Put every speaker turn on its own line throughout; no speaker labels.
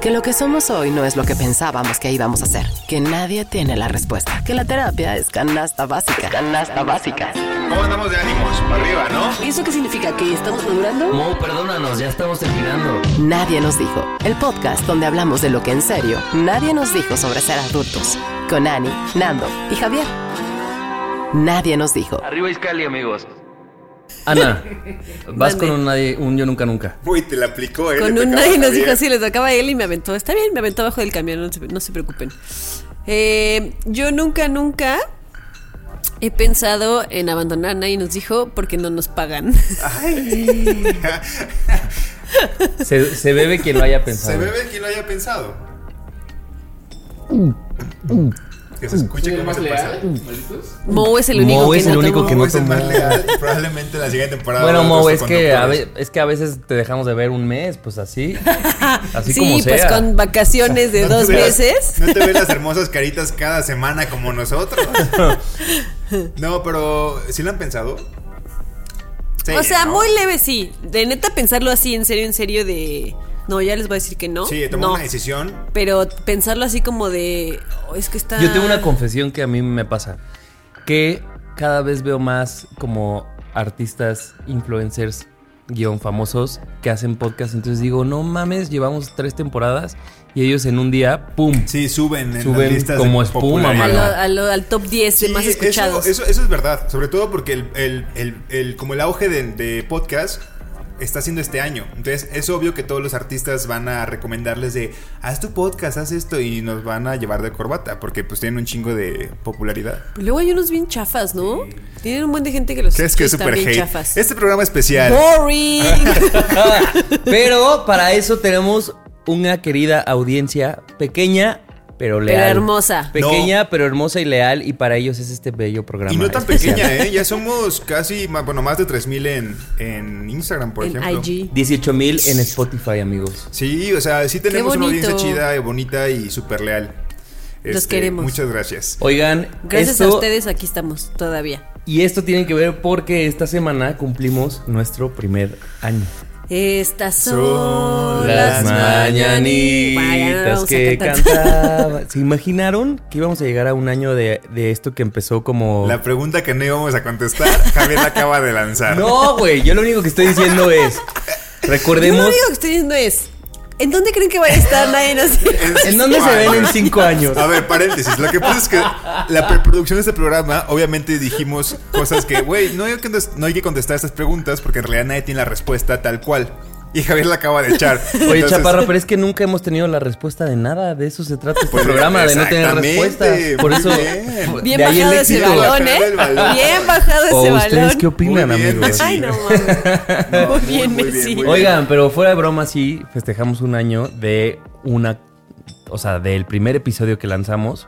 Que lo que somos hoy no es lo que pensábamos que íbamos a ser. Que nadie tiene la respuesta. Que la terapia es canasta básica. Canasta básica.
¿Cómo andamos de ánimos? Para arriba, ¿no?
¿Y eso qué significa? ¿Que estamos madurando?
Mo, perdónanos, ya estamos terminando.
Nadie nos dijo. El podcast donde hablamos de lo que en serio nadie nos dijo sobre ser adultos. Con Ani, Nando y Javier. Nadie nos dijo.
Arriba Iscali, amigos. Ana, vas
Mande.
con un, nadie- un yo nunca nunca.
Uy, te la aplicó, ¿eh?
Con un nadie nos dijo así, le tocaba a él y me aventó. Está bien, me aventó abajo del camión, no se, no se preocupen. Eh, yo nunca, nunca he pensado en abandonar a nadie nos dijo porque no nos pagan.
Se, se bebe quien lo haya pensado.
Se bebe quien lo haya pensado. Que se escuche cómo se pasa.
Mo es el único
Mo
que
es el
no
único que no
es el más leal. Probablemente la siguiente temporada.
Bueno,
habrá
Mo,
otros
es que, a ve- es que a veces te dejamos de ver un mes, pues así. Así
Sí,
como
pues
sea.
con vacaciones de
No te
dos meses.
No te ves las hermosas caritas cada semana como nosotros. No, pero ¿sí lo han pensado? Sí,
o sea,
¿no?
muy leve sí. De neta pensarlo así, en serio, en serio, de... No, ya les voy a decir que no.
Sí, tomó
no.
una decisión.
Pero pensarlo así como de... "Oh, es que está...
Yo tengo una confesión que a mí me pasa. Que cada vez veo más como artistas, influencers, guion famosos, que hacen podcast. Entonces digo, no mames, llevamos tres temporadas y ellos en un día, ¡pum!
Sí, suben en
Suben
las listas
como
de
espuma,
A
popularidad.
lo- a lo- al top 10 de más
eso-
escuchados.
Eso, eso, es verdad, sobre todo porque el, el- el- el- como el auge de, de podcast está haciendo este año. Entonces es obvio que todos los artistas van a recomendarles de haz tu podcast, haz esto y nos van a llevar de corbata porque pues tienen un chingo de popularidad.
Luego hay unos bien chafas, ¿no? Tienen un buen de gente que los
¿Crees que es super
bien
hate?
chafas.
Este programa especial.
Boring.
Pero para eso tenemos una querida audiencia pequeña, pero leal.
Pero hermosa.
Pequeña, pero hermosa y leal. Y para ellos es este bello programa.
Y no tan
especial.
pequeña, ¿eh? Ya somos casi, bueno, más de 3000 en, en Instagram, por
en
ejemplo.
IG.
18 mil en Spotify, amigos.
Sí, o sea, sí tenemos una audiencia chida y bonita y súper leal. Este,
Los queremos.
Muchas gracias.
Oigan,
Gracias a ustedes aquí estamos todavía.
Y esto tiene que ver porque esta semana cumplimos nuestro primer año.
Estas son,
Son
las mañanitas
que cantaban. ¿Se imaginaron que íbamos a llegar a un año de, de esto que empezó como...
La pregunta que no íbamos a contestar, Javier la acaba de lanzar.
No, güey, yo lo único que estoy diciendo es...
Yo lo
Recordemos...
único que estoy diciendo es, ¿en dónde creen que vaya a estar? Nadie
¿En dónde se ven en cinco años?
A ver, paréntesis. Lo que pasa es que la preproducción de este programa, obviamente dijimos cosas que, güey, no, hay que contes- no hay que contestar estas preguntas porque en realidad nadie tiene la respuesta tal cual. Y Javier la acaba de echar.
Oye,
Entonces,
Chaparro, pero es que nunca hemos tenido la respuesta de nada. De eso se trata este
Pues,
programa, de no tener respuesta. Por eso,
bien.
Bien
de ahí el
bajado ese balón, ¿eh?
balón.
Bien bajado ese
¿O
balón.
ustedes qué opinan,
Muy bien,
amigos?
Ay, no mames.
No,
muy bien,
muy bien,
Messi.
muy.
Oigan, pero fuera de broma, sí, festejamos un año de una. O sea, del primer episodio que lanzamos.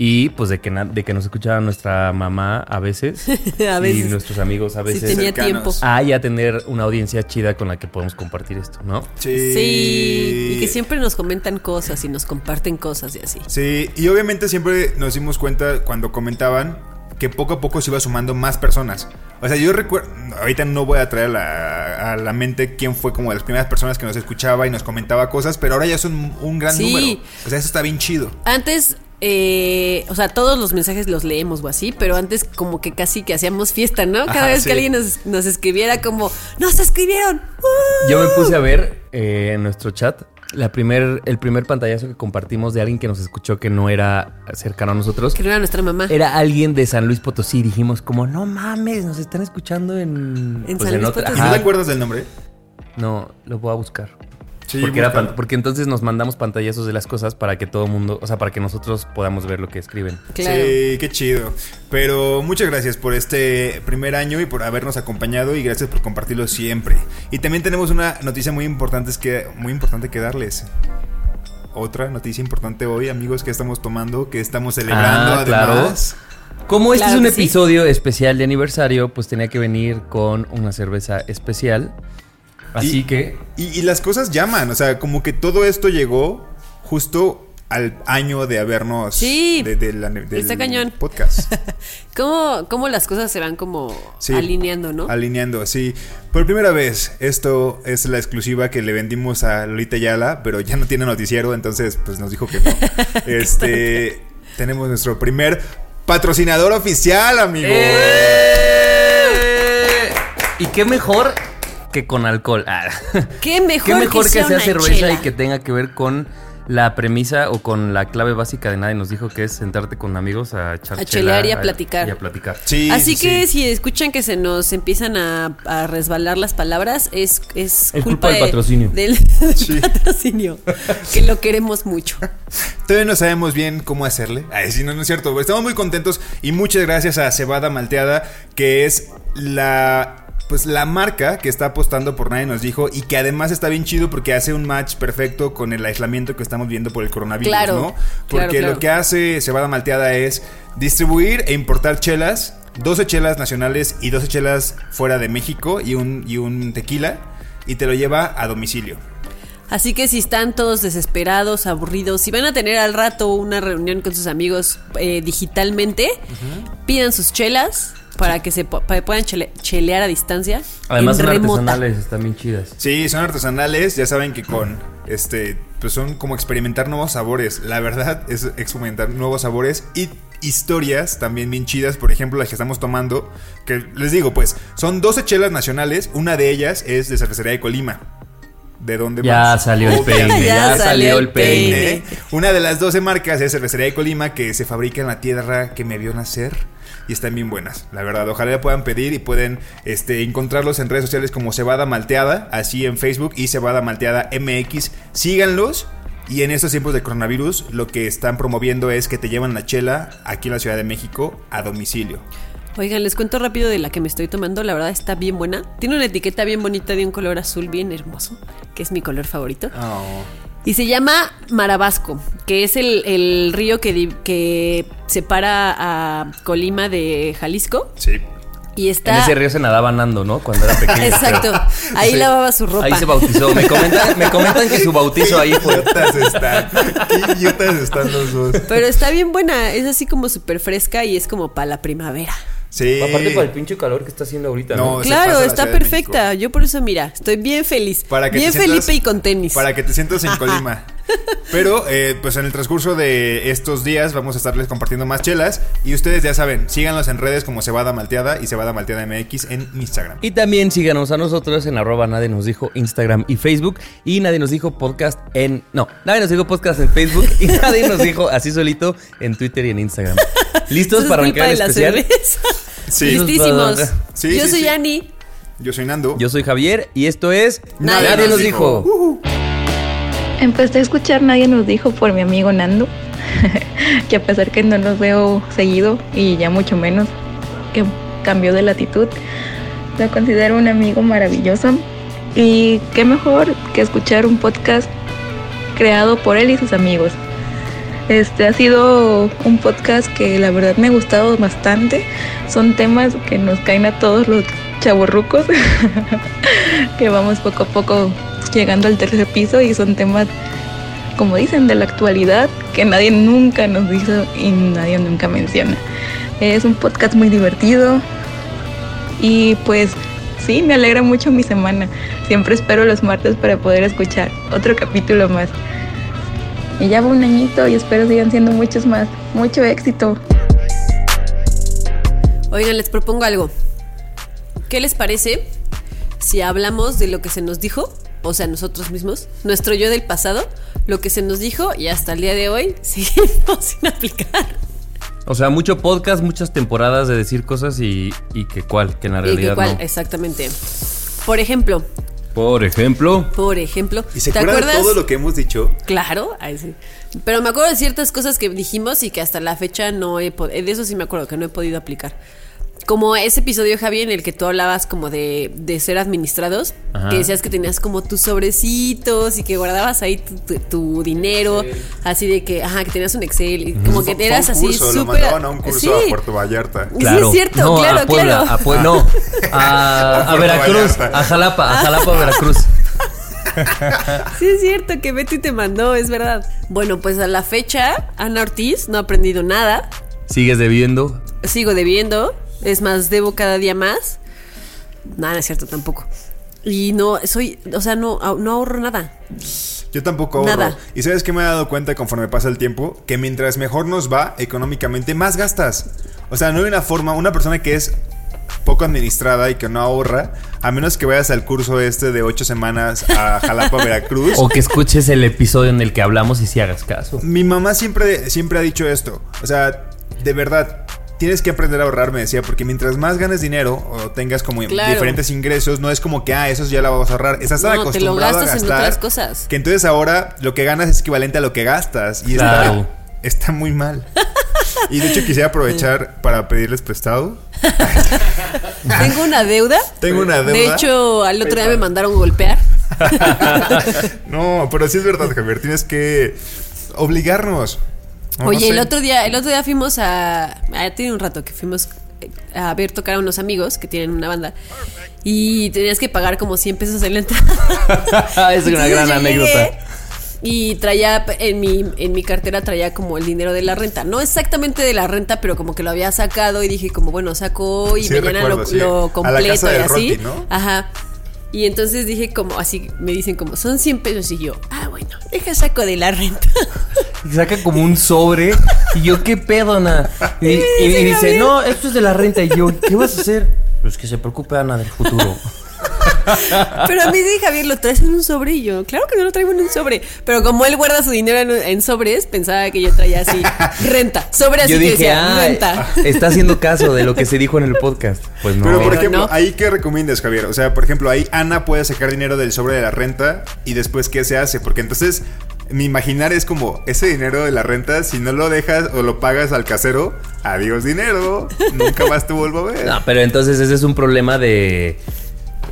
Y pues de que, de que nos escuchaba nuestra mamá a veces.
A veces.
Y nuestros amigos a
Si
veces.
tenía tiempo.
Ah, y a tener una audiencia chida con la que podemos compartir esto, ¿no?
Sí.
Sí, y que siempre nos comentan cosas y nos comparten cosas y así.
Sí, y obviamente siempre nos dimos cuenta cuando comentaban que poco a poco se iba sumando más personas. O sea, yo recuerdo, ahorita no voy a traer a la, a la mente quién fue como de las primeras personas que nos escuchaba y nos comentaba cosas, pero ahora ya son un gran
Sí.
número. O sea, eso está bien chido.
Antes, eh, o sea, todos los mensajes los leemos o así, pero antes como que casi que hacíamos fiesta, ¿no? Cada
Ajá,
vez
sí.
que alguien nos, nos escribiera como, ¡nos escribieron! ¡Uh!
Yo me puse a ver eh, en nuestro chat la primer, el primer pantallazo que compartimos de alguien que nos escuchó que no era cercano a nosotros.
Que no era nuestra mamá.
Era alguien de San Luis Potosí. Dijimos como, no mames, nos están escuchando en...
En San Luis Potosí.
¿Y no te acuerdas del nombre?
No, lo voy a buscar.
Sí,
porque, era pan- porque entonces nos mandamos pantallazos de las cosas para que todo mundo, o sea, para que nosotros podamos ver lo que escriben.
Claro.
Sí, qué chido. Pero muchas gracias por este primer año y por habernos acompañado y gracias por compartirlo siempre. Y también tenemos una noticia muy importante que, muy importante que darles. Otra noticia importante hoy, amigos, que estamos tomando, que estamos celebrando
Ah, claro.
además.
Como este
Claro
es un
que sí.
episodio especial de aniversario, pues tenía que venir con una cerveza especial. Así
Y-
que
Y, y las cosas llaman, o sea, como que todo esto llegó justo al año de habernos
Sí,
de, de la- del
está cañón.
podcast.
¿Cómo, cómo las cosas se van como
Sí.
alineando, no?
Alineando, sí. Por primera vez, esto es la exclusiva que le vendimos a Lolita Yala, pero ya no tiene noticiero, entonces pues nos dijo que no. este, tenemos nuestro primer patrocinador oficial, amigo.
¡Eh! Y qué mejor que con alcohol. Ah.
Qué mejor,
Qué mejor que,
sea
sea
una
cerveza
chela.
y que tenga que ver con la premisa o con la clave básica de nadie nos dijo que es sentarte con amigos a
A chelear y a platicar.
Y a platicar.
Sí,
Así
sí,
que
sí.
si escuchan que se nos empiezan a, a resbalar las palabras, es, es,
Es culpa del
de-
patrocinio.
Del, del patrocinio. que lo queremos mucho.
Todavía no sabemos bien cómo hacerle. Ay, sí, no, no es cierto. Estamos muy contentos y muchas gracias a Cebada Malteada, que es la pues la marca que está apostando por nadie nos dijo y que además está bien chido porque hace un match perfecto con el aislamiento que estamos viendo por el coronavirus,
Claro,
¿no? Porque
claro, claro.
lo que hace Cebada Malteada es distribuir e importar chelas, 12 chelas nacionales y 12 chelas fuera de México y un, y un tequila y te lo lleva a domicilio.
Así que si están todos desesperados, aburridos, si van a tener al rato una reunión con sus amigos eh, digitalmente, pidan sus chelas para que se para que puedan chele- chelear a distancia.
Además
en
son
remota.
artesanales, están bien chidas.
Sí, son artesanales, ya saben que con este pues son como experimentar nuevos sabores. La verdad es experimentar nuevos sabores y historias también bien chidas, por ejemplo, las que estamos tomando, que les digo, pues son 12 chelas nacionales, una de ellas es de Cervecería de Colima. ¿De dónde
Ya
más?
salió el peine, ya, salió el peine.
Una de las 12 marcas es Cervecería de Colima que se fabrica en la tierra que me vio nacer y están bien buenas, la verdad. Ojalá le puedan pedir y pueden este, encontrarlos en redes sociales como Cebada Malteada, así en Facebook y Cebada Malteada MX. Síganlos. Y en estos tiempos de coronavirus, lo que están promoviendo es que te llevan la chela aquí en la Ciudad de México a domicilio.
Oigan, les cuento rápido de la que me estoy tomando. La verdad está bien buena. Tiene una etiqueta bien bonita de un color azul bien hermoso, que es mi color favorito. Y se llama Marabasco, que es el, el río que, que separa a Colima de Jalisco.
Sí.
Y está.
En ese río se nadaba Nando, ¿no? Cuando era pequeño.
Exacto. Ahí
Sí.
lavaba su ropa.
Ahí se bautizó. Me comentan, me comentan que su bautizo ahí fue.
idiotas están. Qué idiotas están los dos.
Pero está bien buena. Es así como súper fresca y es como para la primavera.
Sí.
Aparte por el pinche calor que está haciendo ahorita, ¿no?
No,
claro, está perfecta. Yo por eso, mira, estoy bien feliz.
Para que
bien
sientas-
Felipe y con tenis.
Para que te sientas en Colima. Pero, eh, pues en el transcurso de estos días vamos a estarles compartiendo más chelas. Y ustedes ya saben, síganlos en redes como Cebada Malteada y Cebada Malteada MX en Instagram.
Y también síganos a nosotros en arroba nadie nos dijo Instagram y Facebook. Y nadie nos dijo podcast en... No, nadie nos dijo podcast en Facebook. Y nadie nos dijo así solito en Twitter y en Instagram. ¿Listos para arrancar el especial?
Sí.
Listísimos.
Sí,
Yo
sí,
soy
sí.
Ani.
Yo soy Nando.
Yo soy Javier y esto es...
Nadie
Nadie,
nos
nos dijo.
Empecé a escuchar Nadie nos dijo por mi amigo Nando, que a pesar que no los veo seguido y ya mucho menos que cambió de latitud, lo considero un amigo maravilloso y qué mejor que escuchar un podcast creado por él y sus amigos. Este ha sido un podcast que la verdad me ha gustado bastante. Son temas que nos caen a todos los chavorrucos, que vamos poco a poco llegando al tercer piso y son temas, como dicen, de la actualidad que nadie nunca nos dice y nadie nunca menciona. Es un podcast muy divertido y pues sí, me alegra mucho mi semana. Siempre espero los martes para poder escuchar otro capítulo más. Y ya va un añito y espero sigan siendo muchos más. Mucho éxito.
Oigan, les propongo algo. ¿Qué les parece si hablamos de lo que se nos dijo? O sea, nosotros mismos, nuestro yo del pasado, lo que se nos dijo y hasta el día de hoy seguimos sin aplicar.
O sea, mucho podcast, muchas temporadas de decir cosas y, y que cuál, que en la
Y
realidad
que cuál,
no.
exactamente. Por ejemplo,
Por ejemplo.
Por ejemplo.
¿Y se acuerdan de todo lo que hemos dicho?
Claro, ahí sí. Pero me acuerdo de ciertas cosas que dijimos y que hasta la fecha no he podido. De eso sí me acuerdo que no he podido aplicar. Como ese episodio, Javi, en el que tú hablabas como de, de ser administrados,
Ajá.
que decías que tenías como tus sobrecitos y que guardabas ahí tu, tu- tu dinero, así de que, ajá, que tenías un Excel y como que eras
un
así
curso, Lo
súper.
mandaban a un curso
Sí.
a Puerto Vallarta.
Sí, es cierto,
no,
claro,
a Puebla,
claro.
A no, a, a
Puerto
Veracruz,
Vallarta.
a Jalapa, a Jalapa, Veracruz.
Sí, es cierto que Betty te mandó, es verdad. Bueno, pues a la fecha, Ana Ortiz no ha aprendido nada.
Sigues debiendo.
Sigo debiendo. Es más, debo cada día más. Nada, no es cierto tampoco. Y no, soy, o sea, no, no ahorro nada.
Yo tampoco ahorro.
Nada.
Y sabes que me he dado cuenta conforme pasa el tiempo que mientras mejor nos va económicamente, más gastas. O sea, no hay una forma, una persona que es poco administrada y que no ahorra, a menos que vayas al curso este de ocho semanas a Jalapa, Veracruz.
O que escuches el episodio en el que hablamos y si hagas caso.
Mi mamá siempre, siempre ha dicho esto. O sea, de verdad, tienes que aprender a ahorrar, me decía, porque mientras más ganes dinero o tengas como
Claro.
diferentes ingresos, no es como que, ah, esos ya la vas a ahorrar. Estás tan
No, te lo
acostumbrado a
gastas en
gastar.
otras cosas.
Que entonces ahora lo que ganas es equivalente a lo que gastas. Y
Claro.
está, está muy mal. Y de hecho quisiera aprovechar para pedirles prestado.
Tengo una deuda.
Tengo una deuda.
De hecho, al otro día me mandaron golpear.
no, pero sí es verdad, Javier. Tienes que obligarnos. No
Oye,
sé.
el otro día, el otro día fuimos a. ah, tiene un rato que fuimos eh, a ver tocar a unos amigos que tienen una banda. Y tenías que pagar como 100 pesos en la entrada.
es una gran anécdota.
Y traía en mi, en mi cartera traía como el dinero de la renta. No exactamente de la renta, pero como que lo había sacado y dije como, bueno, saco y
Sí,
mañana
recuerdo,
lo,
sí.
lo
A la
completo y así.
Rocky, ¿no?
Ajá. Y entonces dije como, así me dicen como, son 100 pesos y yo, ah, bueno, deja saco de la renta.
Y saca como un sobre. Y yo, ¿qué pedo, Ana? Y, y- y
dice
no, esto es de la renta. Y yo, ¿qué vas a hacer? Pues que se preocupe Ana del futuro.
Pero a mí sí, Javier, lo traes en un sobre y yo, claro que no lo traigo en un sobre. Pero como él guarda su dinero en, en sobres, pensaba que yo traía así, renta. Sobre así
yo
que
dije,
decía,
ah,
renta.
está haciendo caso de lo que se dijo en el podcast. Pues no.
Pero por
Pero
ejemplo,
no.
ahí qué recomiendas, Javier? O sea, por ejemplo, ahí Ana puede sacar dinero del sobre de la renta y después qué se hace, porque entonces mi imaginar es como ese dinero de la renta, si no lo dejas o lo pagas al casero, adiós dinero, nunca más te vuelvo a ver.
No, pero entonces ese es un problema de,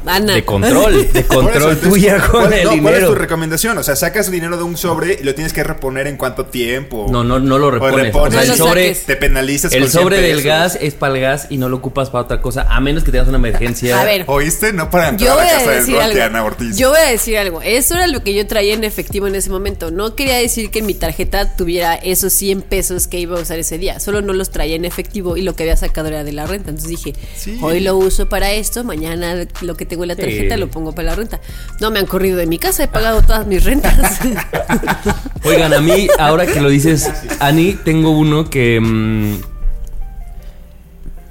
Ana.
de control, de
eso,
control
entonces,
tuya con
¿cuál,
el
no, ¿Cuál es tu recomendación? O sea, sacas dinero de un sobre y lo tienes que reponer en cuánto tiempo.
No, no, no lo
O
repones.
repones,
No
el sobre,
te penalizas
el
con 100
sobre del gas es para el gas y no lo ocupas para otra cosa, a menos que tengas una emergencia.
A ver,
¿Oíste? No para entrar
yo
a
voy
la
a
casa del
decir
Rocky,
algo.
Ana Ortiz.
Yo voy a decir algo. Eso era lo que yo traía en efectivo en ese momento. No quería decir que en mi tarjeta tuviera esos 100 pesos que iba a usar ese día. Solo no los traía en efectivo y lo que había sacado era de la renta. Entonces dije,
Sí.
hoy lo uso para esto, mañana lo que tengo en la tarjeta
Sí.
lo pongo para la renta. No me han corrido de mi casa, he pagado todas mis rentas.
Oigan, a mí, ahora que lo dices, Ani, tengo uno que. mm,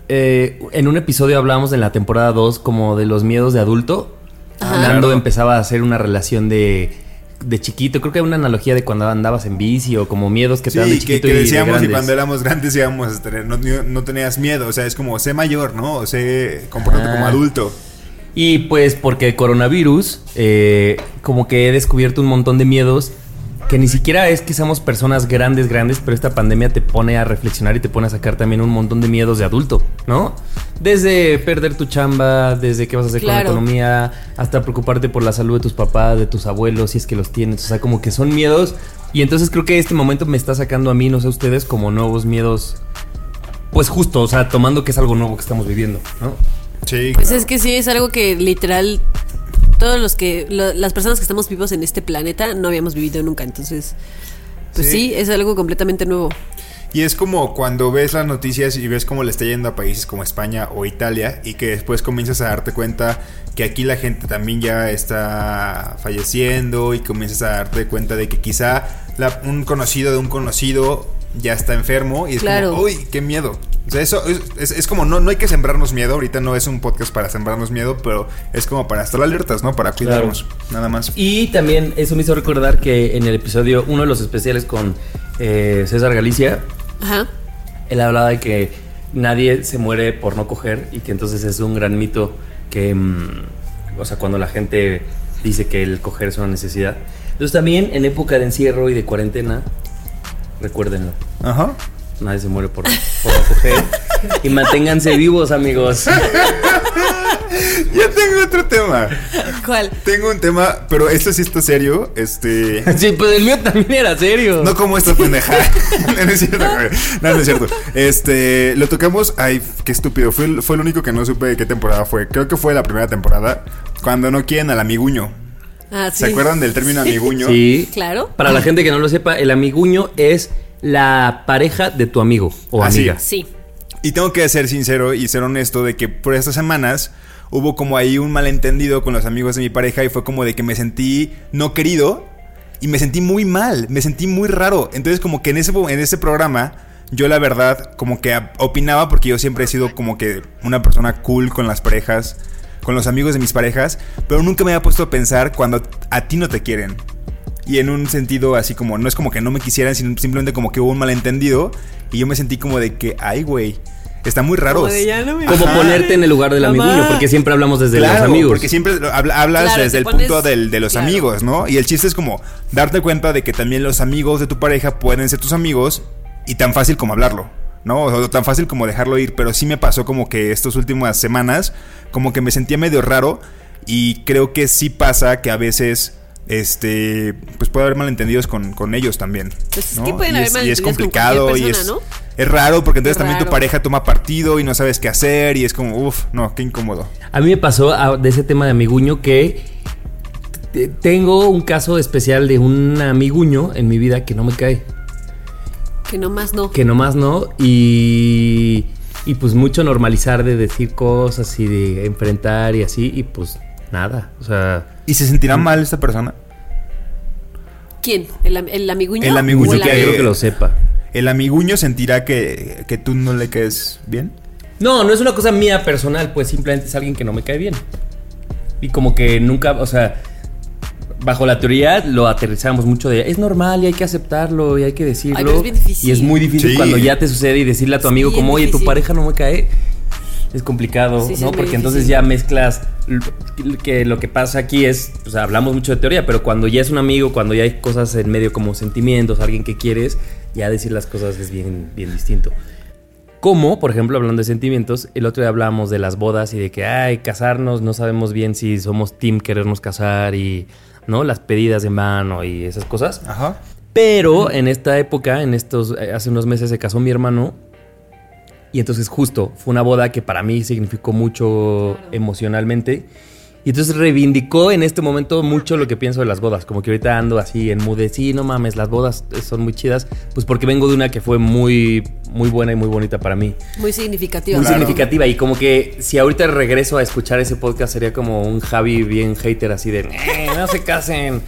eh, en un episodio hablamos en la temporada 2 como de los miedos de adulto.
Ajá.
Nando empezaba a hacer una relación de, de chiquito. Creo que hay una analogía de cuando andabas en bici o como miedos que te dan de
que,
chiquito
que
y de
decíamos y
grandes.
cuando éramos grandes íbamos a tener, no, no tenías miedo, o sea, es como sé mayor, ¿no? O sé comportarte
Ah.
como adulto.
Y pues porque el coronavirus, eh, como que he descubierto un montón de miedos que ni siquiera es que seamos personas grandes, grandes, pero esta pandemia te pone a reflexionar y te pone a sacar también un montón de miedos de adulto, ¿no? Desde perder tu chamba, desde qué vas a hacer
Claro.
con la economía, hasta preocuparte por la salud de tus papás, de tus abuelos, si es que los tienes, o sea, como que son miedos. Y entonces creo que este momento me está sacando a mí, no sé a ustedes, como nuevos miedos. Pues justo, o sea, tomando que es algo nuevo que estamos viviendo, ¿no?
Sí.
Pues
claro.
es que sí, es algo que literal todos los que lo- las personas que estamos vivos en este planeta no habíamos vivido nunca, entonces pues
Sí.
sí, es algo completamente nuevo.
Y es como cuando ves las noticias y ves cómo le está yendo a países como España o Italia y que después comienzas a darte cuenta que aquí la gente también ya está falleciendo y comienzas a darte cuenta de que quizá la- un conocido de un conocido ya está enfermo y es
Claro.
como, uy, qué miedo. O sea, eso es, es- es como, no, no hay que sembrarnos miedo, ahorita no es un podcast para sembrarnos miedo, pero es como para estar alertas, ¿no? Para cuidarnos, nada más.
Y también eso me hizo recordar que en el episodio, uno de los especiales con eh, César Galicia,
Ajá.
él hablaba de que nadie se muere por no coger y que entonces es un gran mito que, mm, o sea, cuando la gente dice que el coger es una necesidad. Entonces también en época de encierro y de cuarentena, recuérdenlo.
Ajá.
Nadie se muere por, por y manténganse vivos, amigos.
Ya tengo otro tema.
¿Cuál?
Tengo un tema, pero este sí está serio. Este.
Sí, pues el mío también era serio.
No como esta pendeja. no, no es cierto, güey. No, no es cierto. Este, lo tocamos. Ay, qué estúpido. Fue, el- fue el único que no supe de qué temporada fue. Creo que fue la primera temporada. Cuando no quieren al amiguño.
Ah, sí.
¿Se acuerdan del término amiguño?
Sí.
Claro.
Para la gente que no lo sepa, el amiguño es la pareja de tu amigo o
Así.
amiga.
Sí.
Y tengo que ser sincero y ser honesto de que por estas semanas hubo como ahí un malentendido con los amigos de mi pareja y fue como de que me sentí no querido y me sentí muy mal, me sentí muy raro. Entonces como que en ese, en ese programa yo la verdad como que opinaba porque yo siempre he sido como que una persona cool con las parejas, con los amigos de mis parejas, pero nunca me había puesto a pensar cuando a ti no te quieren. Y en un sentido así como, no es como que no me quisieran, sino simplemente como que hubo un malentendido. Y yo me sentí como de que, ay, güey, está muy raro.
No
Como ponerte en el lugar del amiguño, porque siempre hablamos desde los amigos.
porque siempre habla- hablas
Claro,
desde el
pones-
punto del- de los
claro.
amigos, ¿no? Y el chiste es como darte cuenta de que también los amigos de tu pareja pueden ser tus amigos y tan fácil como hablarlo, ¿no? O tan fácil como dejarlo ir. Pero sí me pasó como que estas últimas semanas, como que me sentía medio raro y creo que sí pasa que a veces... Este, pues puede haber malentendidos con, con ellos también.
Pues es que pueden
y,
haber
es, y es
con
complicado y es, es raro porque entonces
Es
también tu pareja toma partido y no sabes qué hacer y es como, uff, no, qué incómodo.
A mí me pasó ah, de ese tema de amiguño que te- tengo un caso especial de un amiguño en mi vida que no me cae.
Que nomás no.
Que nomás no. Y, y pues mucho normalizar de decir cosas y de enfrentar y así. Y pues nada. O sea,
¿Y se sentirá mal esta persona?
¿Quién? ¿El, el amiguño?
El amiguño
¿O
ni
el
que-
amigo?
quiero que lo sepa.
¿El amiguño sentirá que, que tú no le quedes bien?
No, no es una cosa mía personal, pues simplemente es alguien que no me cae bien. Y como que nunca, o sea, bajo la teoría lo aterrizamos mucho de es normal y hay que aceptarlo y hay que decirlo.
Ay, pero es bien difícil.
Y es muy difícil
Sí.
cuando ya te sucede y decirle a tu amigo como, oye, tu pareja no me cae. Es complicado,
Sí, sí,
¿no?
es
Porque entonces ya mezclas que lo que pasa aquí es, o sea, hablamos mucho de teoría, pero cuando ya es un amigo, cuando ya hay cosas en medio como sentimientos, alguien que quieres, ya decir las cosas es bien, bien distinto. Como, por ejemplo, hablando de sentimientos, el otro día hablábamos de las bodas y de que, ay, casarnos, no sabemos bien si somos team querernos casar y, ¿no? Las pedidas de mano y esas cosas.
Ajá.
Pero en esta época, en estos, eh, hace unos meses se casó mi hermano. Y entonces justo fue una boda que para mí significó mucho emocionalmente. Y entonces reivindicó en este momento mucho lo que pienso de las bodas. Como que ahorita ando así en mood de, sí, no mames, las bodas son muy chidas. Pues porque vengo de una que fue muy, muy buena y muy bonita para mí.
Muy significativa.
Muy
Claro.
significativa. Y como que si ahorita regreso a escuchar ese podcast sería como un Javi bien hater así de, "Eh, no se casen.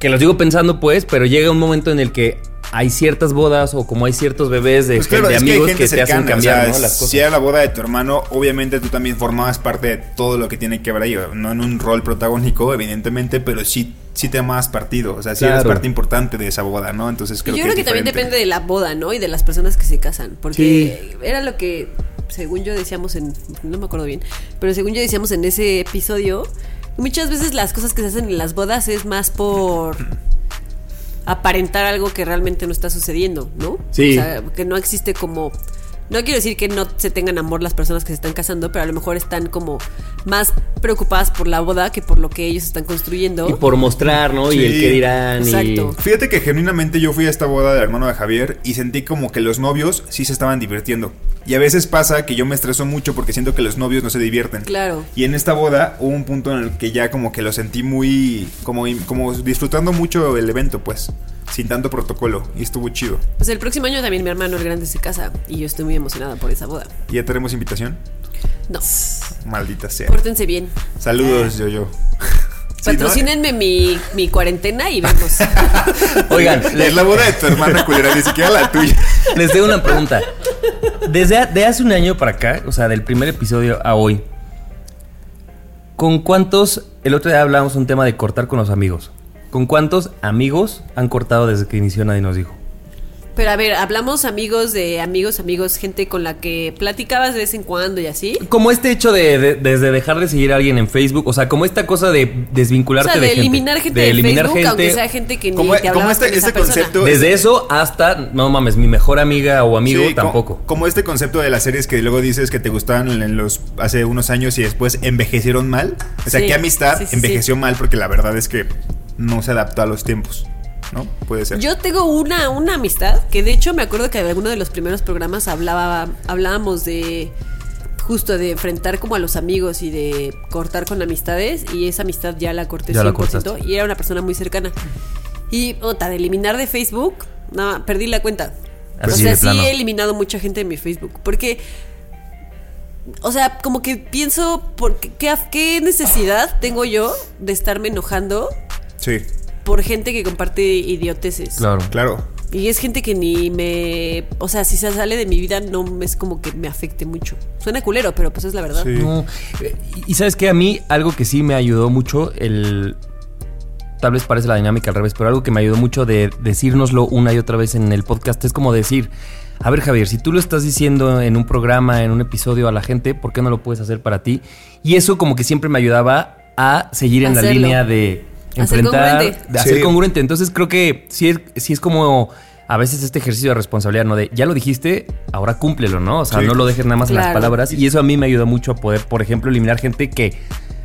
Que lo sigo pensando pues, pero llega un momento en el que hay ciertas bodas o como hay ciertos bebés de,
Pues claro,
de
que
amigos
gente
que, te hacen cambiar
o sea,
¿no? las cosas.
Si era la boda de tu hermano, obviamente tú también formabas parte de todo lo que tiene que ver ahí. No en un rol protagónico, evidentemente, pero sí, sí te amabas partido. O sea, sí
Claro.
parte importante de esa boda, ¿no? Entonces creo
Yo
que
creo que también depende de la boda, ¿no? Y de las personas que se casan. Porque era lo que, según yo decíamos en. No me acuerdo bien. Pero según yo decíamos en ese episodio. Muchas veces las cosas que se hacen en las bodas es más por aparentar algo que realmente no está sucediendo, ¿no?
Sí.
O sea, que no existe como. No quiero decir que no se tengan amor las personas que se están casando, pero a lo mejor están como más preocupadas por la boda que por lo que ellos están construyendo.
Y por mostrar, ¿no? Y el que dirán.
Exacto.
Fíjate que genuinamente yo fui a esta boda del hermano de Javier y sentí como que los novios sí se estaban divirtiendo. Y a veces pasa que yo me estreso mucho porque siento que los novios no se divierten.
Claro.
Y en esta boda hubo un punto en el que ya como que lo sentí muy como, como disfrutando mucho el evento, pues, sin tanto protocolo y estuvo chido.
Pues el próximo año también mi hermano el grande se casa y yo estoy muy emocionada por esa boda.
¿Y ya tenemos invitación?
No,
Maldita sea.
pórtense bien.
Saludos, yo yo.
Patrocínenme mi, mi cuarentena y vemos.
y. Oigan,
Es la boda de tu hermana culera, ni siquiera la tuya.
Les tengo una pregunta. Desde de hace un año para acá, o sea, del primer episodio a hoy, ¿con cuántos, el otro día hablábamos un tema de cortar con los amigos, ¿con cuántos amigos han cortado desde que inició Nadie nos dijo?
Pero a ver, hablamos amigos de amigos, amigos, gente con la que platicabas de vez en cuando y así.
Como este hecho de, desde dejar de seguir a alguien en Facebook, o sea, como esta cosa de desvincularte
o sea,
de,
eliminar gente de, Facebook, aunque sea gente que ni
como,
te
como este, este concepto.
Desde eso hasta, no mames, mi mejor amiga o amigo tampoco.
Como, este concepto de las series que luego dices que te gustaban en los hace unos años y después envejecieron mal. O sea, ¿qué amistad envejeció mal porque la verdad es que no se adaptó a los tiempos. ¿no? Puede ser.
Yo tengo una, una amistad que de hecho me acuerdo que en alguno de los primeros programas hablaba, hablábamos de justo de enfrentar como a los amigos y de cortar con amistades y esa amistad ya la corté 100% y era una persona muy cercana. Y otra, de eliminar de Facebook, no, perdí la cuenta. o sea, sí he eliminado mucha gente de mi Facebook porque o sea, como que pienso, porque, ¿qué, ¿qué necesidad tengo yo de estarme enojando?
Sí
por gente que comparte idioteces.
Claro. Claro.
Y es gente que ni me. O sea, si se sale de mi vida, no es como que me afecte mucho. Suena culero, pero pues es la verdad.
No. Y sabes que a mí, algo que sí me ayudó mucho, el. Tal vez parece la dinámica al revés, pero algo que me ayudó mucho de decírnoslo una y otra vez en el podcast es como decir. A ver, Javier, si tú lo estás diciendo en un programa, en un episodio a la gente, ¿por qué no lo puedes hacer para ti? Y eso como que siempre me ayudaba a seguir en la línea de enfrentar, de hacer congruente. Entonces creo que sí es, sí es como a veces este ejercicio de responsabilidad, ¿no? De ya lo dijiste, ahora cúmplelo, ¿no? O sea, no lo dejes nada más en las palabras. Y eso a mí me ayuda mucho a poder, por ejemplo, eliminar gente que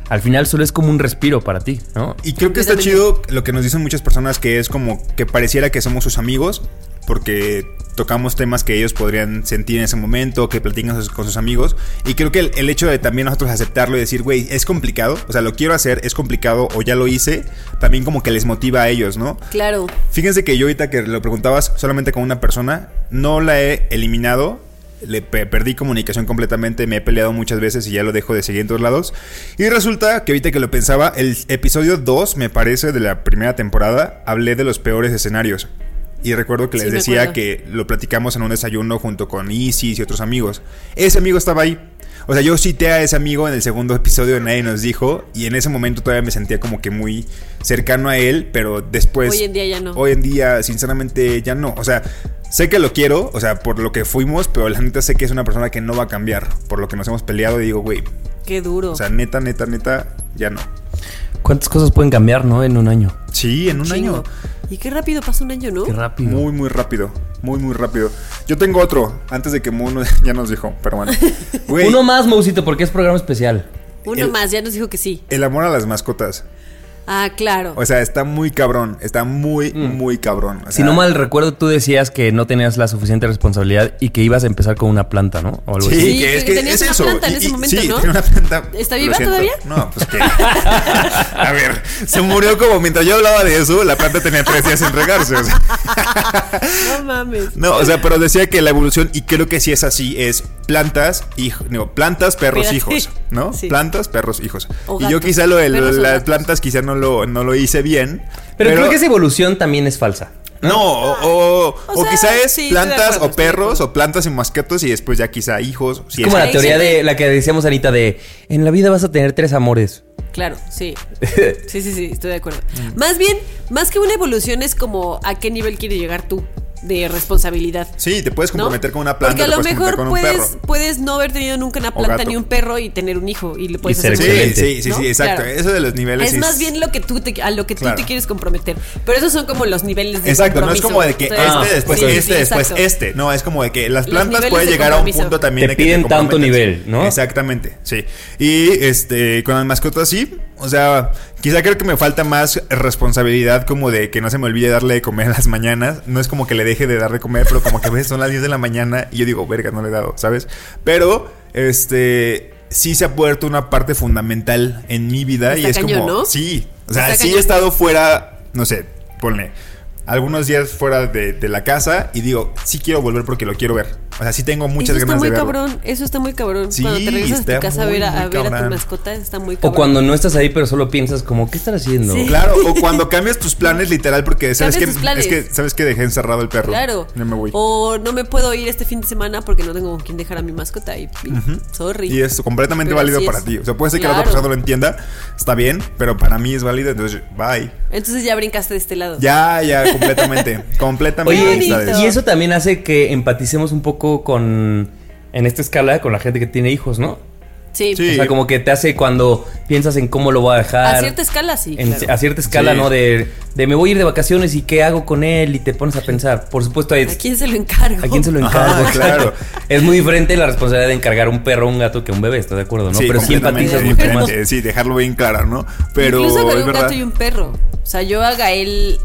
al final solo es como un respiro para ti, ¿no?
Y creo que está chido lo que nos dicen muchas personas que es como que pareciera que somos sus amigos, porque tocamos temas que ellos podrían sentir en ese momento, que platican con sus amigos. Y creo que el, hecho de también nosotros aceptarlo y decir, güey, es complicado, o sea, lo quiero hacer, es complicado o ya lo hice, también como que les motiva a ellos, ¿no?
Claro.
Fíjense que yo ahorita que lo preguntabas solamente con una persona, no la he eliminado. Le perdí comunicación completamente, me he peleado muchas veces y ya lo dejo de seguir en todos lados. Y resulta que ahorita que lo pensaba, el episodio 2, me parece, de la primera temporada, hablé de los peores escenarios. Y recuerdo que les decía que lo platicamos en un desayuno junto con Isis y otros amigos. Ese amigo estaba ahí. O sea, yo cité a ese amigo en el segundo episodio de Nadie nos dijo y en ese momento todavía me sentía como que muy cercano a él, pero después...
Hoy en día ya no.
Hoy en día, sinceramente, ya no. O sea, sé que lo quiero, o sea, por lo que fuimos, pero la neta sé que es una persona que no va a cambiar, por lo que nos hemos peleado y digo, güey.
Qué duro.
O sea, neta, neta, neta, ya no.
¿Cuántas cosas pueden cambiar, no? En un año.
Sí, en un año.
Y qué rápido pasa un año, ¿no?
Qué rápido.
Muy, muy rápido. Muy, muy rápido. Yo tengo otro, antes de que Moon ya nos dijo, pero bueno.
Uno más, Mousito, porque es programa especial.
Uno más, ya nos dijo que sí.
El amor a las mascotas.
Ah, claro.
O sea, está muy cabrón, está muy, mm. muy cabrón.
si no mal recuerdo, tú decías que no tenías la suficiente responsabilidad y que ibas a empezar con una planta, ¿no?
O algo sí, así. que es que,
tenías una planta en ese momento, sí,
¿no? Tenía una planta.
¿Está viva todavía?
No, pues que. a ver, se murió como mientras yo hablaba de eso, la planta tenía tres días en regarse.
no mames.
No, o sea, pero decía que la evolución, y creo que sí es así, es plantas, hijos, no, plantas, perros, hijos, ¿no? Plantas, perros, hijos. y yo quizá lo de las plantas quizá no lo, no lo hice bien.
Pero, creo que esa evolución también es falsa.
No, o, o, quizá es plantas o perros o plantas y mascotas y después ya quizá hijos.
es como la teoría de la que decíamos Anita de en la vida vas a tener tres amores.
Claro, sí. Sí, sí, sí, estoy de acuerdo. Más bien, más que una evolución es como a qué nivel quieres llegar tú de responsabilidad.
Sí, te puedes comprometer con una planta.
Porque a lo mejor puedes, puedes no haber tenido nunca una planta ni un perro y tener un hijo y le puedes
hacer. Sí, sí, sí, sí, exacto. Eso de los niveles.
Es, más bien lo que tú te, a lo que tú te quieres comprometer. Pero esos son como los niveles de
Exacto, no es como de que este después este después este. No, es como de que las plantas pueden llegar a un punto también
te de que piden tanto nivel, ¿no?
Exactamente, sí. Y este con las mascotas sí, o sea, quizá creo que me falta más responsabilidad como de que no se me olvide darle de comer a las mañanas. No es como que le deje de dar de comer, pero como que a veces son las 10 de la mañana y yo digo, verga, no le he dado, ¿sabes? Pero, este, sí se ha puesto una parte fundamental en mi vida y es como, sí, o sea, sí he estado fuera, no sé, ponle algunos días fuera de, de, la casa y digo, sí quiero volver porque lo quiero ver. O sea, sí tengo muchas
eso
ganas
está muy
de
cabrón, eso está muy cabrón.
Sí,
cuando te regresas a tu ver, a,
muy,
a
muy
ver a tu
cabrón.
mascota, está muy cabrón.
O cuando no estás ahí, pero solo piensas como, ¿qué están haciendo?
Sí.
Claro, o cuando cambias tus planes literal porque sabes que es sabes que dejé encerrado el perro.
Claro.
No me voy.
O no me puedo ir este fin de semana porque no tengo con quién dejar a mi mascota y, y sorry.
Y es completamente
Pero
válido para
es.
ti. O sea, puede ser que la
Claro.
otra persona lo entienda, está bien, pero para mí es válido, entonces bye.
Entonces ya brincaste de este lado.
Ya, ya, completamente. completamente.
Oye,
amistades.
y eso también hace que empaticemos un poco con, en esta escala, con la gente que tiene hijos, ¿no?
Sí.
Sí.
O sea, como que te hace cuando piensas en cómo lo voy a dejar.
A cierta escala, sí.
En-
claro.
A cierta escala,
Sí.
¿no? De, de me voy a ir de vacaciones y qué hago con él y te pones a pensar. Por supuesto, hay,
¿A quién se lo encargo?
¿a quién se lo
Ajá,
encargo?
claro.
Es muy diferente la responsabilidad de encargar un perro o un gato que un bebé, ¿estás de acuerdo? ¿no?
Sí,
Pero sí empatizas mucho más.
diferente. Sí, dejarlo bien claro, ¿no? Pero
Incluso con
es
un
verdad.
gato y un perro. O sea, yo a Gael.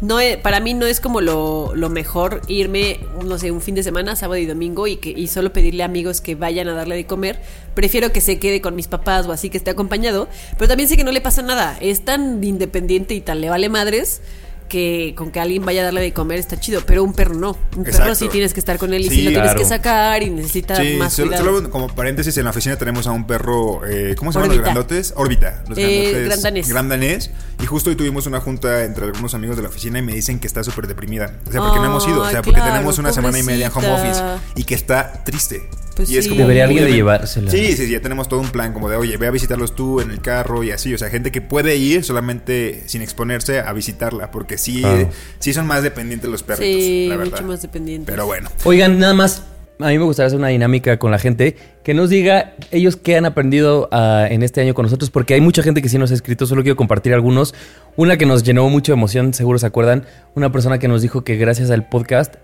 No, para mí no es como lo, lo mejor irme, no sé, un fin de semana, sábado y domingo, y, que, y solo pedirle a amigos que vayan a darle de comer. Prefiero que se quede con mis papás o así que esté acompañado. Pero también sé que no le pasa nada. Es tan independiente y tan le vale madres que con que alguien vaya a darle de comer está chido. Pero un perro no. Un perro
Exacto.
sí tienes que estar con él y
Sí,
sí lo tienes
claro.
que sacar y necesita
Sí,
más
solo,
cuidado.
solo como paréntesis, en la oficina tenemos a un perro, eh, ¿cómo se llaman los grandotes? Órbita. Los
Eh,
grandotes.
gran danés.
gran danés. Y justo hoy tuvimos una junta entre algunos amigos de la oficina y me dicen que está súper deprimida. O sea, porque no hemos ido. O sea, porque
claro,
tenemos una semana y media en home office.
pobrecita.
Y que está triste.
Pues
y es como
Debería alguien de llevársela.
Sí, sí, sí, ya tenemos todo un plan como de, oye, ve a visitarlos tú en el carro y así. O sea, gente que puede ir solamente sin exponerse a visitarla. Porque sí,
Claro.
sí son más dependientes los perritos.
Sí,
la verdad.
mucho más dependientes.
Pero bueno.
Oigan, nada más, a mí me gustaría hacer una dinámica con la gente que nos diga ellos qué han aprendido ah, en este año con nosotros, porque hay mucha gente que sí nos ha escrito, solo quiero compartir algunos. Una que nos llenó mucho de emoción, seguro se acuerdan, una persona que nos dijo que gracias al podcast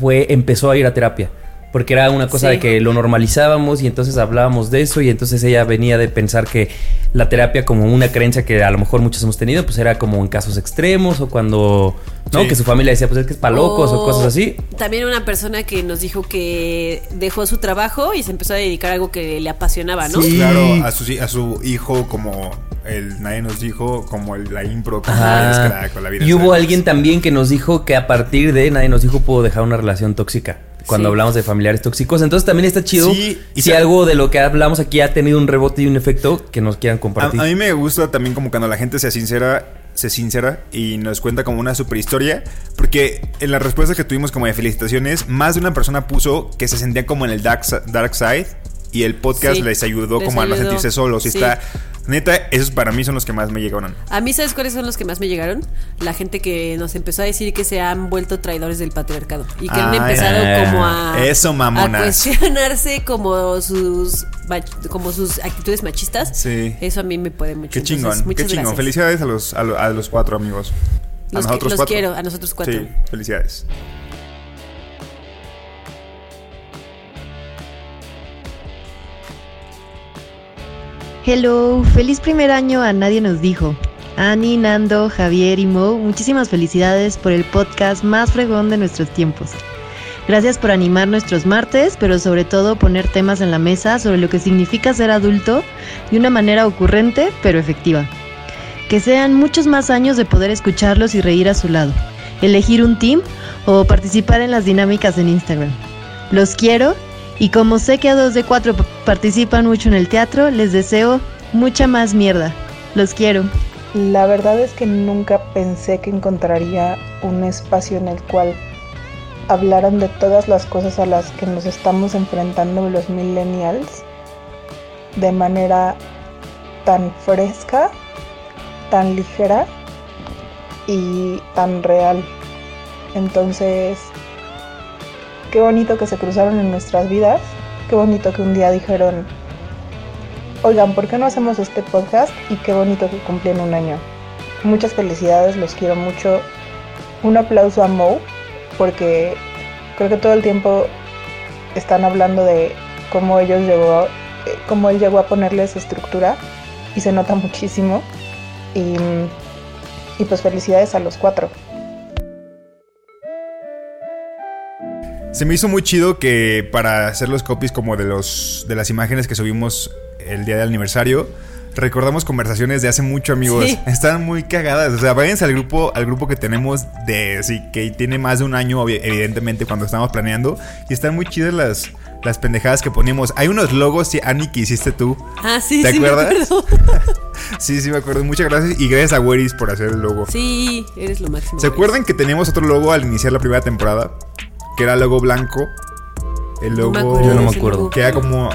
fue, empezó a ir a terapia. Porque era una cosa
Sí.
de que lo normalizábamos y entonces hablábamos de eso y entonces ella venía de pensar que la terapia como una creencia que a lo mejor muchos hemos tenido, pues era como en casos extremos o cuando, ¿no?
Sí.
Que su familia decía, pues es que es para locos o cosas así.
También una persona que nos dijo que dejó su trabajo y se empezó a dedicar a algo que le apasionaba, ¿no?
Sí.
Claro, a su, a su hijo como el nadie nos dijo, como el, la impro, o la vida
Y hubo alguien también que nos dijo que a partir de nadie nos dijo pudo dejar una relación tóxica. Cuando
Sí.
hablamos de familiares tóxicos. Entonces también está chido
Sí, y
si algo de lo que hablamos aquí ha tenido un rebote y un efecto que nos quieran compartir.
A, a mí me gusta también como cuando la gente se sincera, se sincera y nos cuenta como una super historia, porque en las respuestas que tuvimos como de felicitaciones, más de una persona puso que se sentía como en el dark, dark side y el podcast
Sí,
les ayudó
les
como a no sentirse solos. Y está, neta, esos para mí son los que más me llegaron.
A mí, ¿sabes cuáles son los que más me llegaron? La gente que nos empezó a decir que se han vuelto traidores del patriarcado y que han empezado como a,
eso,
a cuestionarse como sus como sus actitudes machistas.
Sí.
Eso a mí me puede mucho.
Qué
Entonces,
chingón, qué
muchas
chingón.
gracias.
Felicidades a los, a, a los cuatro amigos. A
Los, que-
nosotros
los
cuatro.
quiero, a nosotros cuatro.
Sí, felicidades.
Hello, feliz primer año a Nadie nos dijo. Ani, Nando, Javier y Mo, muchísimas felicidades por el podcast más fregón de nuestros tiempos. Gracias por animar nuestros martes, pero sobre todo poner temas en la mesa sobre lo que significa ser adulto de una manera ocurrente pero efectiva. Que sean muchos más años de poder escucharlos y reír a su lado, elegir un team o participar en las dinámicas en Instagram. Los quiero y como sé que a dos de cuatro participan mucho en el teatro, les deseo mucha más mierda. Los quiero.
La verdad es que nunca pensé que encontraría un espacio en el cual hablaran de todas las cosas a las que nos estamos enfrentando los millennials de manera tan fresca, tan ligera y tan real. Entonces, qué bonito que se cruzaron en nuestras vidas, qué bonito que un día dijeron, oigan, ¿por qué no hacemos este podcast? Y qué bonito que cumplen un año. Muchas felicidades, los quiero mucho. Un aplauso a Mo, porque creo que todo el tiempo están hablando de cómo ellos llegó, eh, cómo él llegó a ponerles estructura y se nota muchísimo. Y, y pues felicidades a los cuatro.
Se me hizo muy chido que para hacer los copies como de los de las imágenes que subimos el día del aniversario, recordamos conversaciones de hace mucho, amigos.
Sí.
Están muy cagadas. O sea, váyanse al grupo, al grupo que tenemos de sí, que tiene más de un año, evidentemente, cuando estábamos planeando. Y están muy chidas las, las pendejadas que ponemos. Hay unos logos, sí, Ani, que hiciste tú.
Ah, sí,
¿Te
sí,
acuerdas? Sí, sí, me acuerdo. Muchas gracias. Y gracias a Weris por hacer el logo.
Sí, eres lo máximo.
¿Se acuerdan que teníamos otro logo al iniciar la primera temporada? Que era logo blanco. El logo.
acuerdo
Yo no me acuerdo.
Que era como.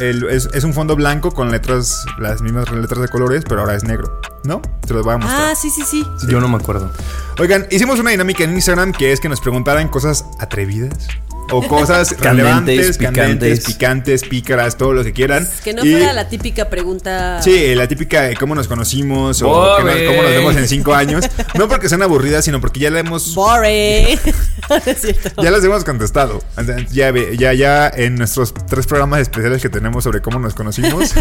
el- es, es un fondo blanco con letras, las mismas letras de colores, pero ahora es negro. ¿No? Te los voy a mostrar.
Ah, sí, sí, sí.
Yo no me acuerdo.
Oigan, hicimos una dinámica en Instagram que es que nos preguntaran cosas atrevidas. O cosas
Candentes,
relevantes, candentes,
picantes.
picantes, pícaras, todo lo que quieran.
Que no
Y-
fuera la típica pregunta.
Sí, la típica de cómo nos conocimos o nos- cómo nos vemos en cinco años. No porque sean aburridas, sino porque ya la hemos
Boring. es cierto.
Ya las hemos contestado. Ya, ya, ya en nuestros tres programas especiales que tenemos sobre cómo nos conocimos.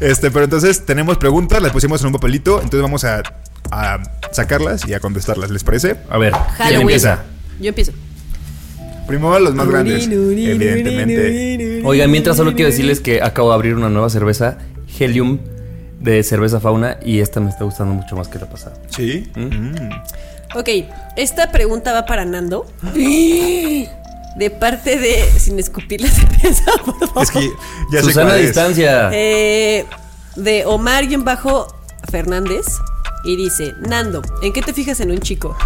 este, pero entonces tenemos preguntas, las pusimos en un papelito, entonces vamos a, a sacarlas y a contestarlas. ¿Les parece?
A ver, ¿quién empieza?
Yo empiezo.
Primero los más grandes, evidentemente.
Oigan, mientras solo quiero decirles que acabo de abrir una nueva cerveza, Helium, de cerveza fauna, y esta me está gustando mucho más que la pasada.
Sí. Mm.
Ok, esta pregunta va para Nando. De parte de. Sin escupir la cerveza, por favor.
Es que ya sé
Susana
cuál
a
es.
distancia.
Eh, de Omar-Bajo Fernández. Y dice: Nando, ¿en qué te fijas en un chico?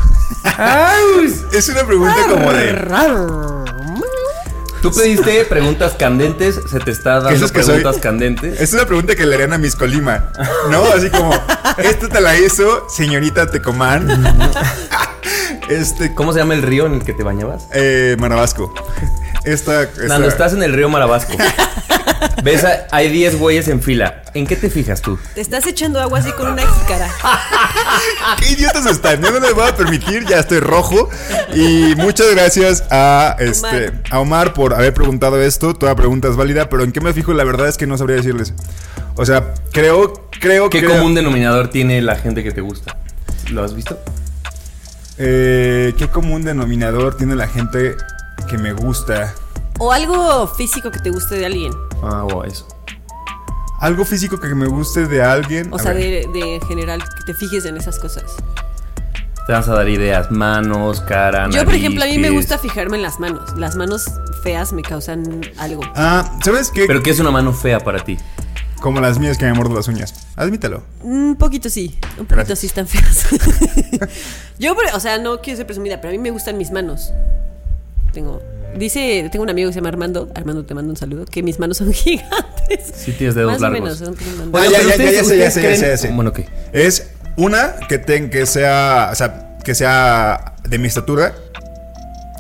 Es una pregunta como de.
Tú pediste preguntas candentes, se te está
¿Qué
dando
es que soy?
preguntas candentes.
Es una pregunta que le harían a Miss Colima, ¿no? Así como, esta te la hizo señorita Tecomán. Este,
¿Cómo se llama el río en el que te bañabas?
eh, Marabasco. Esta, esta-
Nando, estás en el río Marabasco. Ves, a- hay 10 güeyes en fila. ¿En qué te fijas tú?
Te estás echando agua así con una jícara.
¿Qué idiotas están? Yo no les voy a permitir, ya estoy rojo. Y muchas gracias a este
Omar.
a Omar por haber preguntado esto. Toda pregunta es válida, pero en qué me fijo, la verdad es que no sabría decirles. O sea, creo, creo
¿Qué
que.
común denominador tiene la gente que te gusta? ¿Lo has visto?
Eh, ¿Qué común denominador tiene la gente que me gusta?
O algo físico que te guste de alguien.
Ah, o eso.
Algo físico que me guste de alguien.
O
A
sea, de, de en general, que te fijes en esas cosas.
Te vas a dar ideas, manos, cara,
Yo, por
nariz,
ejemplo, a mí me gusta fijarme en las manos. Las manos feas me causan algo.
Ah, ¿sabes qué?
Pero ¿qué es una mano fea para ti?
Como las mías que me muerdo las uñas. Admítelo.
Un poquito sí, un poquito
Gracias.
sí están feas. Yo, o sea, no quiero ser presumida, pero a mí me gustan mis manos. Tengo, dice, tengo un amigo que se llama Armando. Armando, te mando un saludo. Que mis manos son gigantes.
Sí tienes dedos
Más
largos.
o menos.
Ah, ya, ya, ya, ya sé, ya ya
creen-
sé, ya sé.
Bueno, ¿qué?
Es una que, ten, que sea. O sea, que sea de mi estatura.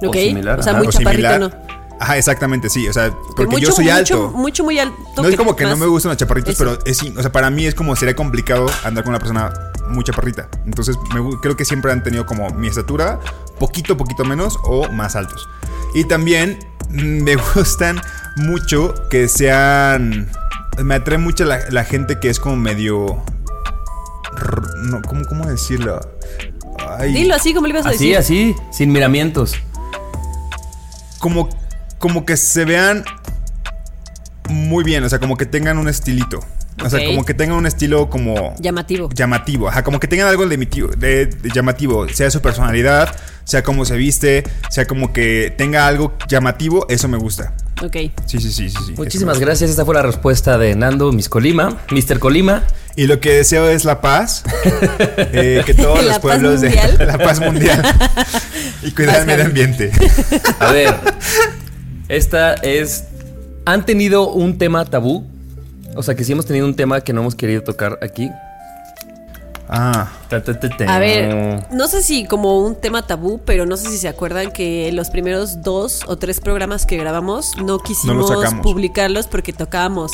Ok,
similar,
o sea,
ajá,
muy
o
chaparrito. ¿no?
Ajá, exactamente, sí. O sea, porque
mucho,
yo soy alto.
Mucho, muy alto.
no es como que no me gustan los chaparritos,
Eso.
pero es, o sea, para mí es como sería complicado andar con una persona muy chaparrita. Entonces, me creo que siempre han tenido como mi estatura, poquito, poquito menos o más altos. Y también me gustan mucho que sean. Me atrae mucho la, la gente que es como medio. No, ¿cómo, ¿Cómo decirlo? Ay,
Dilo así como le ibas a
Así,
decir.
así, sin miramientos.
como, como que se vean muy bien, o sea, como que tengan un estilito. O sea, como que tengan un estilo como
Llamativo.
llamativo, ajá, como que tengan algo de, de- de llamativo, sea su personalidad, sea cómo se viste, sea como que tenga algo llamativo, eso me gusta.
Ok.
Sí, sí, sí, sí. sí
Muchísimas gracias. Esta fue la respuesta de Nando, Miss Colima, Mr. Colima.
Y lo que deseo es la paz, eh, que todos los pueblos de la paz mundial y cuidar el medio ambiente.
A ver, esta es. ¿Han tenido un tema tabú? O sea, que sí hemos tenido un tema que no hemos querido tocar aquí.
Ah,
Ta, ta, ta, ta.
A ver, no sé si como un tema tabú, pero no sé si se acuerdan que los primeros dos o tres programas que grabamos no quisimos publicarlos porque tocábamos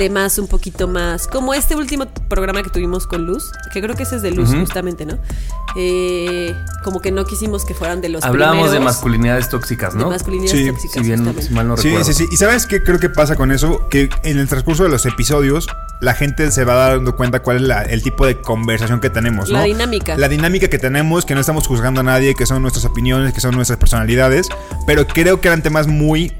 temas un poquito más, como este último programa que tuvimos con Luz, que creo que ese es de Luz justamente, ¿no? Eh, como que no quisimos que fueran de los
Hablábamos de masculinidades tóxicas,
de
¿no?
masculinidades
Sí,
tóxicas,
Si bien, si mal no
Sí,
recuerdo.
sí, sí. ¿Y sabes qué creo que pasa con eso? Que en el transcurso de los episodios, la gente se va dando cuenta cuál es la- el tipo de conversación que tenemos, ¿no?
La dinámica.
La dinámica que tenemos, que no estamos juzgando a nadie, que son nuestras opiniones, que son nuestras personalidades. Pero creo que eran temas muy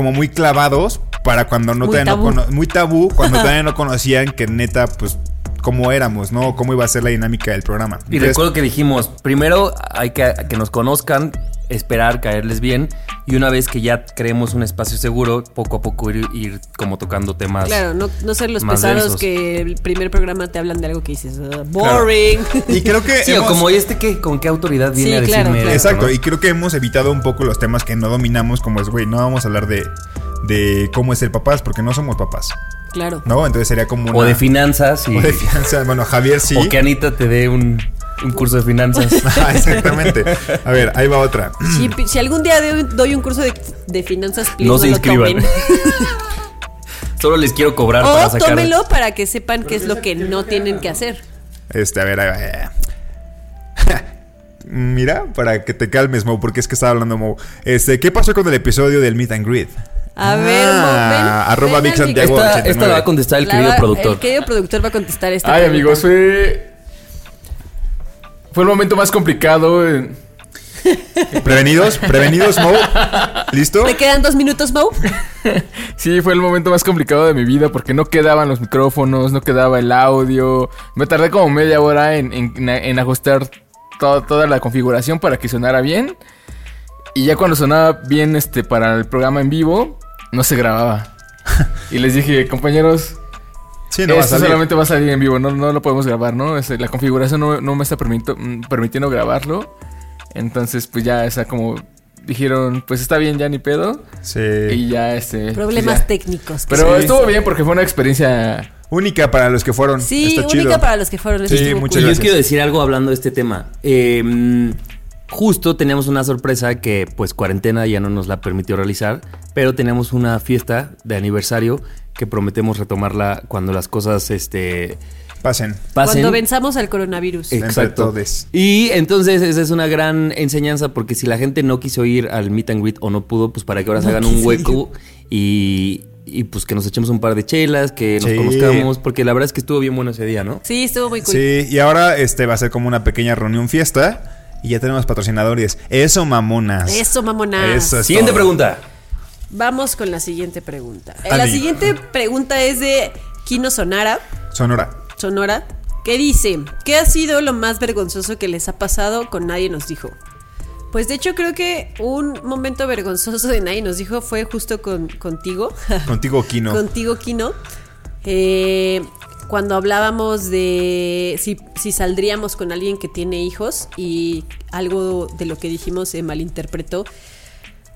como muy clavados para cuando no
Muy tabú.
muy tabú, cuando todavía no conocían que neta, pues, cómo éramos, ¿no? Cómo iba a ser la dinámica del programa.
Y
Entonces,
recuerdo que dijimos, primero hay que que nos conozcan, esperar, caerles bien, y una vez que ya creemos un espacio seguro, poco a poco ir, ir como tocando temas.
Claro, no, no ser los pesados
densos.
que el primer programa te hablan de algo que dices, "Ah, boring.
Y creo que
Sí, o como este que, ¿con qué autoridad viene
Sí,
a decirme
claro.
Exacto,
no?
y creo que hemos evitado un poco los temas que no dominamos, como es, güey, no vamos a hablar de, de cómo es ser papás, porque no somos papás,
claro.
¿no? Entonces sería como una...
O de finanzas y,
o de finanzas. Bueno, Javier sí.
o que Anita te dé un, un curso de finanzas.
Ah, Exactamente. A ver, ahí va otra.
Si, si algún día doy, doy un curso de, de finanzas, please,
no se
lo
inscriban. Solo les quiero cobrar para
O
sacar.
tómenlo para que sepan qué es lo que no tienen que hacer.
Este, a ver, ahí va. Mira, para que te calmes, Mo, porque es que estaba hablando Mo. Este, ¿qué pasó con el episodio del Meet and Greet?
A ver,
Ah,
Mo, ven,
arroba
ven al
Santiago.
Esta,
89.
esta va a contestar el
La
querido
va-
productor.
El querido productor va a contestar esta
Ay,
pregunta.
amigos, fue. Fue el momento más complicado. en-
¿Prevenidos? ¿Prevenidos, Mo? ¿Listo?
¿Te quedan dos minutos, Mo?
Sí, fue el momento más complicado de mi vida porque no quedaban los micrófonos, no quedaba el audio. Me tardé como media hora en, en- en ajustar to- toda la configuración para que sonara bien. Y ya cuando sonaba bien este para el programa en vivo, no se grababa. y les dije, compañeros,
Sí, no va
esto
salir.
solamente va a salir en vivo, no, no lo podemos grabar, ¿no? Este, la configuración no, no me está permito- mm, permitiendo grabarlo. Entonces, pues ya, o sea, como dijeron, pues está bien, ya ni pedo.
Sí.
Y ya, este.
Problemas
pues ya.
técnicos.
Pero estuvo bien porque fue una experiencia.
Única para los que fueron.
Sí,
Está
única
chido.
para los que fueron.
Sí, muchas
Y
cool.
yo
gracias.
quiero decir algo hablando de este tema. Eh, justo teníamos una sorpresa que pues cuarentena ya no nos la permitió realizar, pero tenemos una fiesta de aniversario que prometemos retomarla cuando las cosas este,
Pasen.
pasen.
Cuando venzamos al coronavirus.
Exacto. Y entonces esa es una gran enseñanza porque si la gente no quiso ir al meet and greet o no pudo, pues para que ahora se hagan un hueco y, y, pues que nos echemos un par de chelas, que nos
Sí.
conozcamos, porque la verdad es que estuvo bien bueno ese día, ¿no?
Sí, estuvo muy cool.
Sí, y ahora este va a ser como una pequeña reunión fiesta. Y ya tenemos patrocinadores. Eso, mamonas.
Eso, mamonas.
Eso es
Siguiente
todo.
pregunta.
Vamos con la siguiente pregunta. Eh. La siguiente pregunta es de Kino Sonara,
Sonora.
Sonora, que dice, ¿qué ha sido lo más vergonzoso que les ha pasado con Nadie nos dijo? Pues de hecho creo que un momento vergonzoso de Nadie nos dijo fue justo con, contigo.
Contigo, Kino.
Contigo, Kino. Eh, cuando hablábamos de si, si saldríamos con alguien que tiene hijos y algo de lo que dijimos se malinterpretó.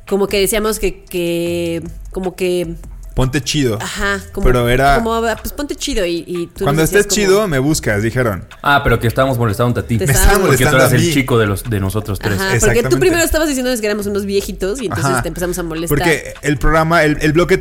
Como que decíamos que, que como que,
Ponte chido.
ajá, como,
Pero era-
como, pues ponte chido y, y tú
Cuando estés
como-
chido, me buscas, dijeron.
Ah, pero que estábamos molestando a ti.
Te
Me estaban
Porque tú eras
a
el chico de, los, de nosotros tres.
Ajá, porque tú primero estabas diciendo que éramos unos viejitos y entonces
Ajá.
te empezamos a molestar.
Porque el programa, el, el bloque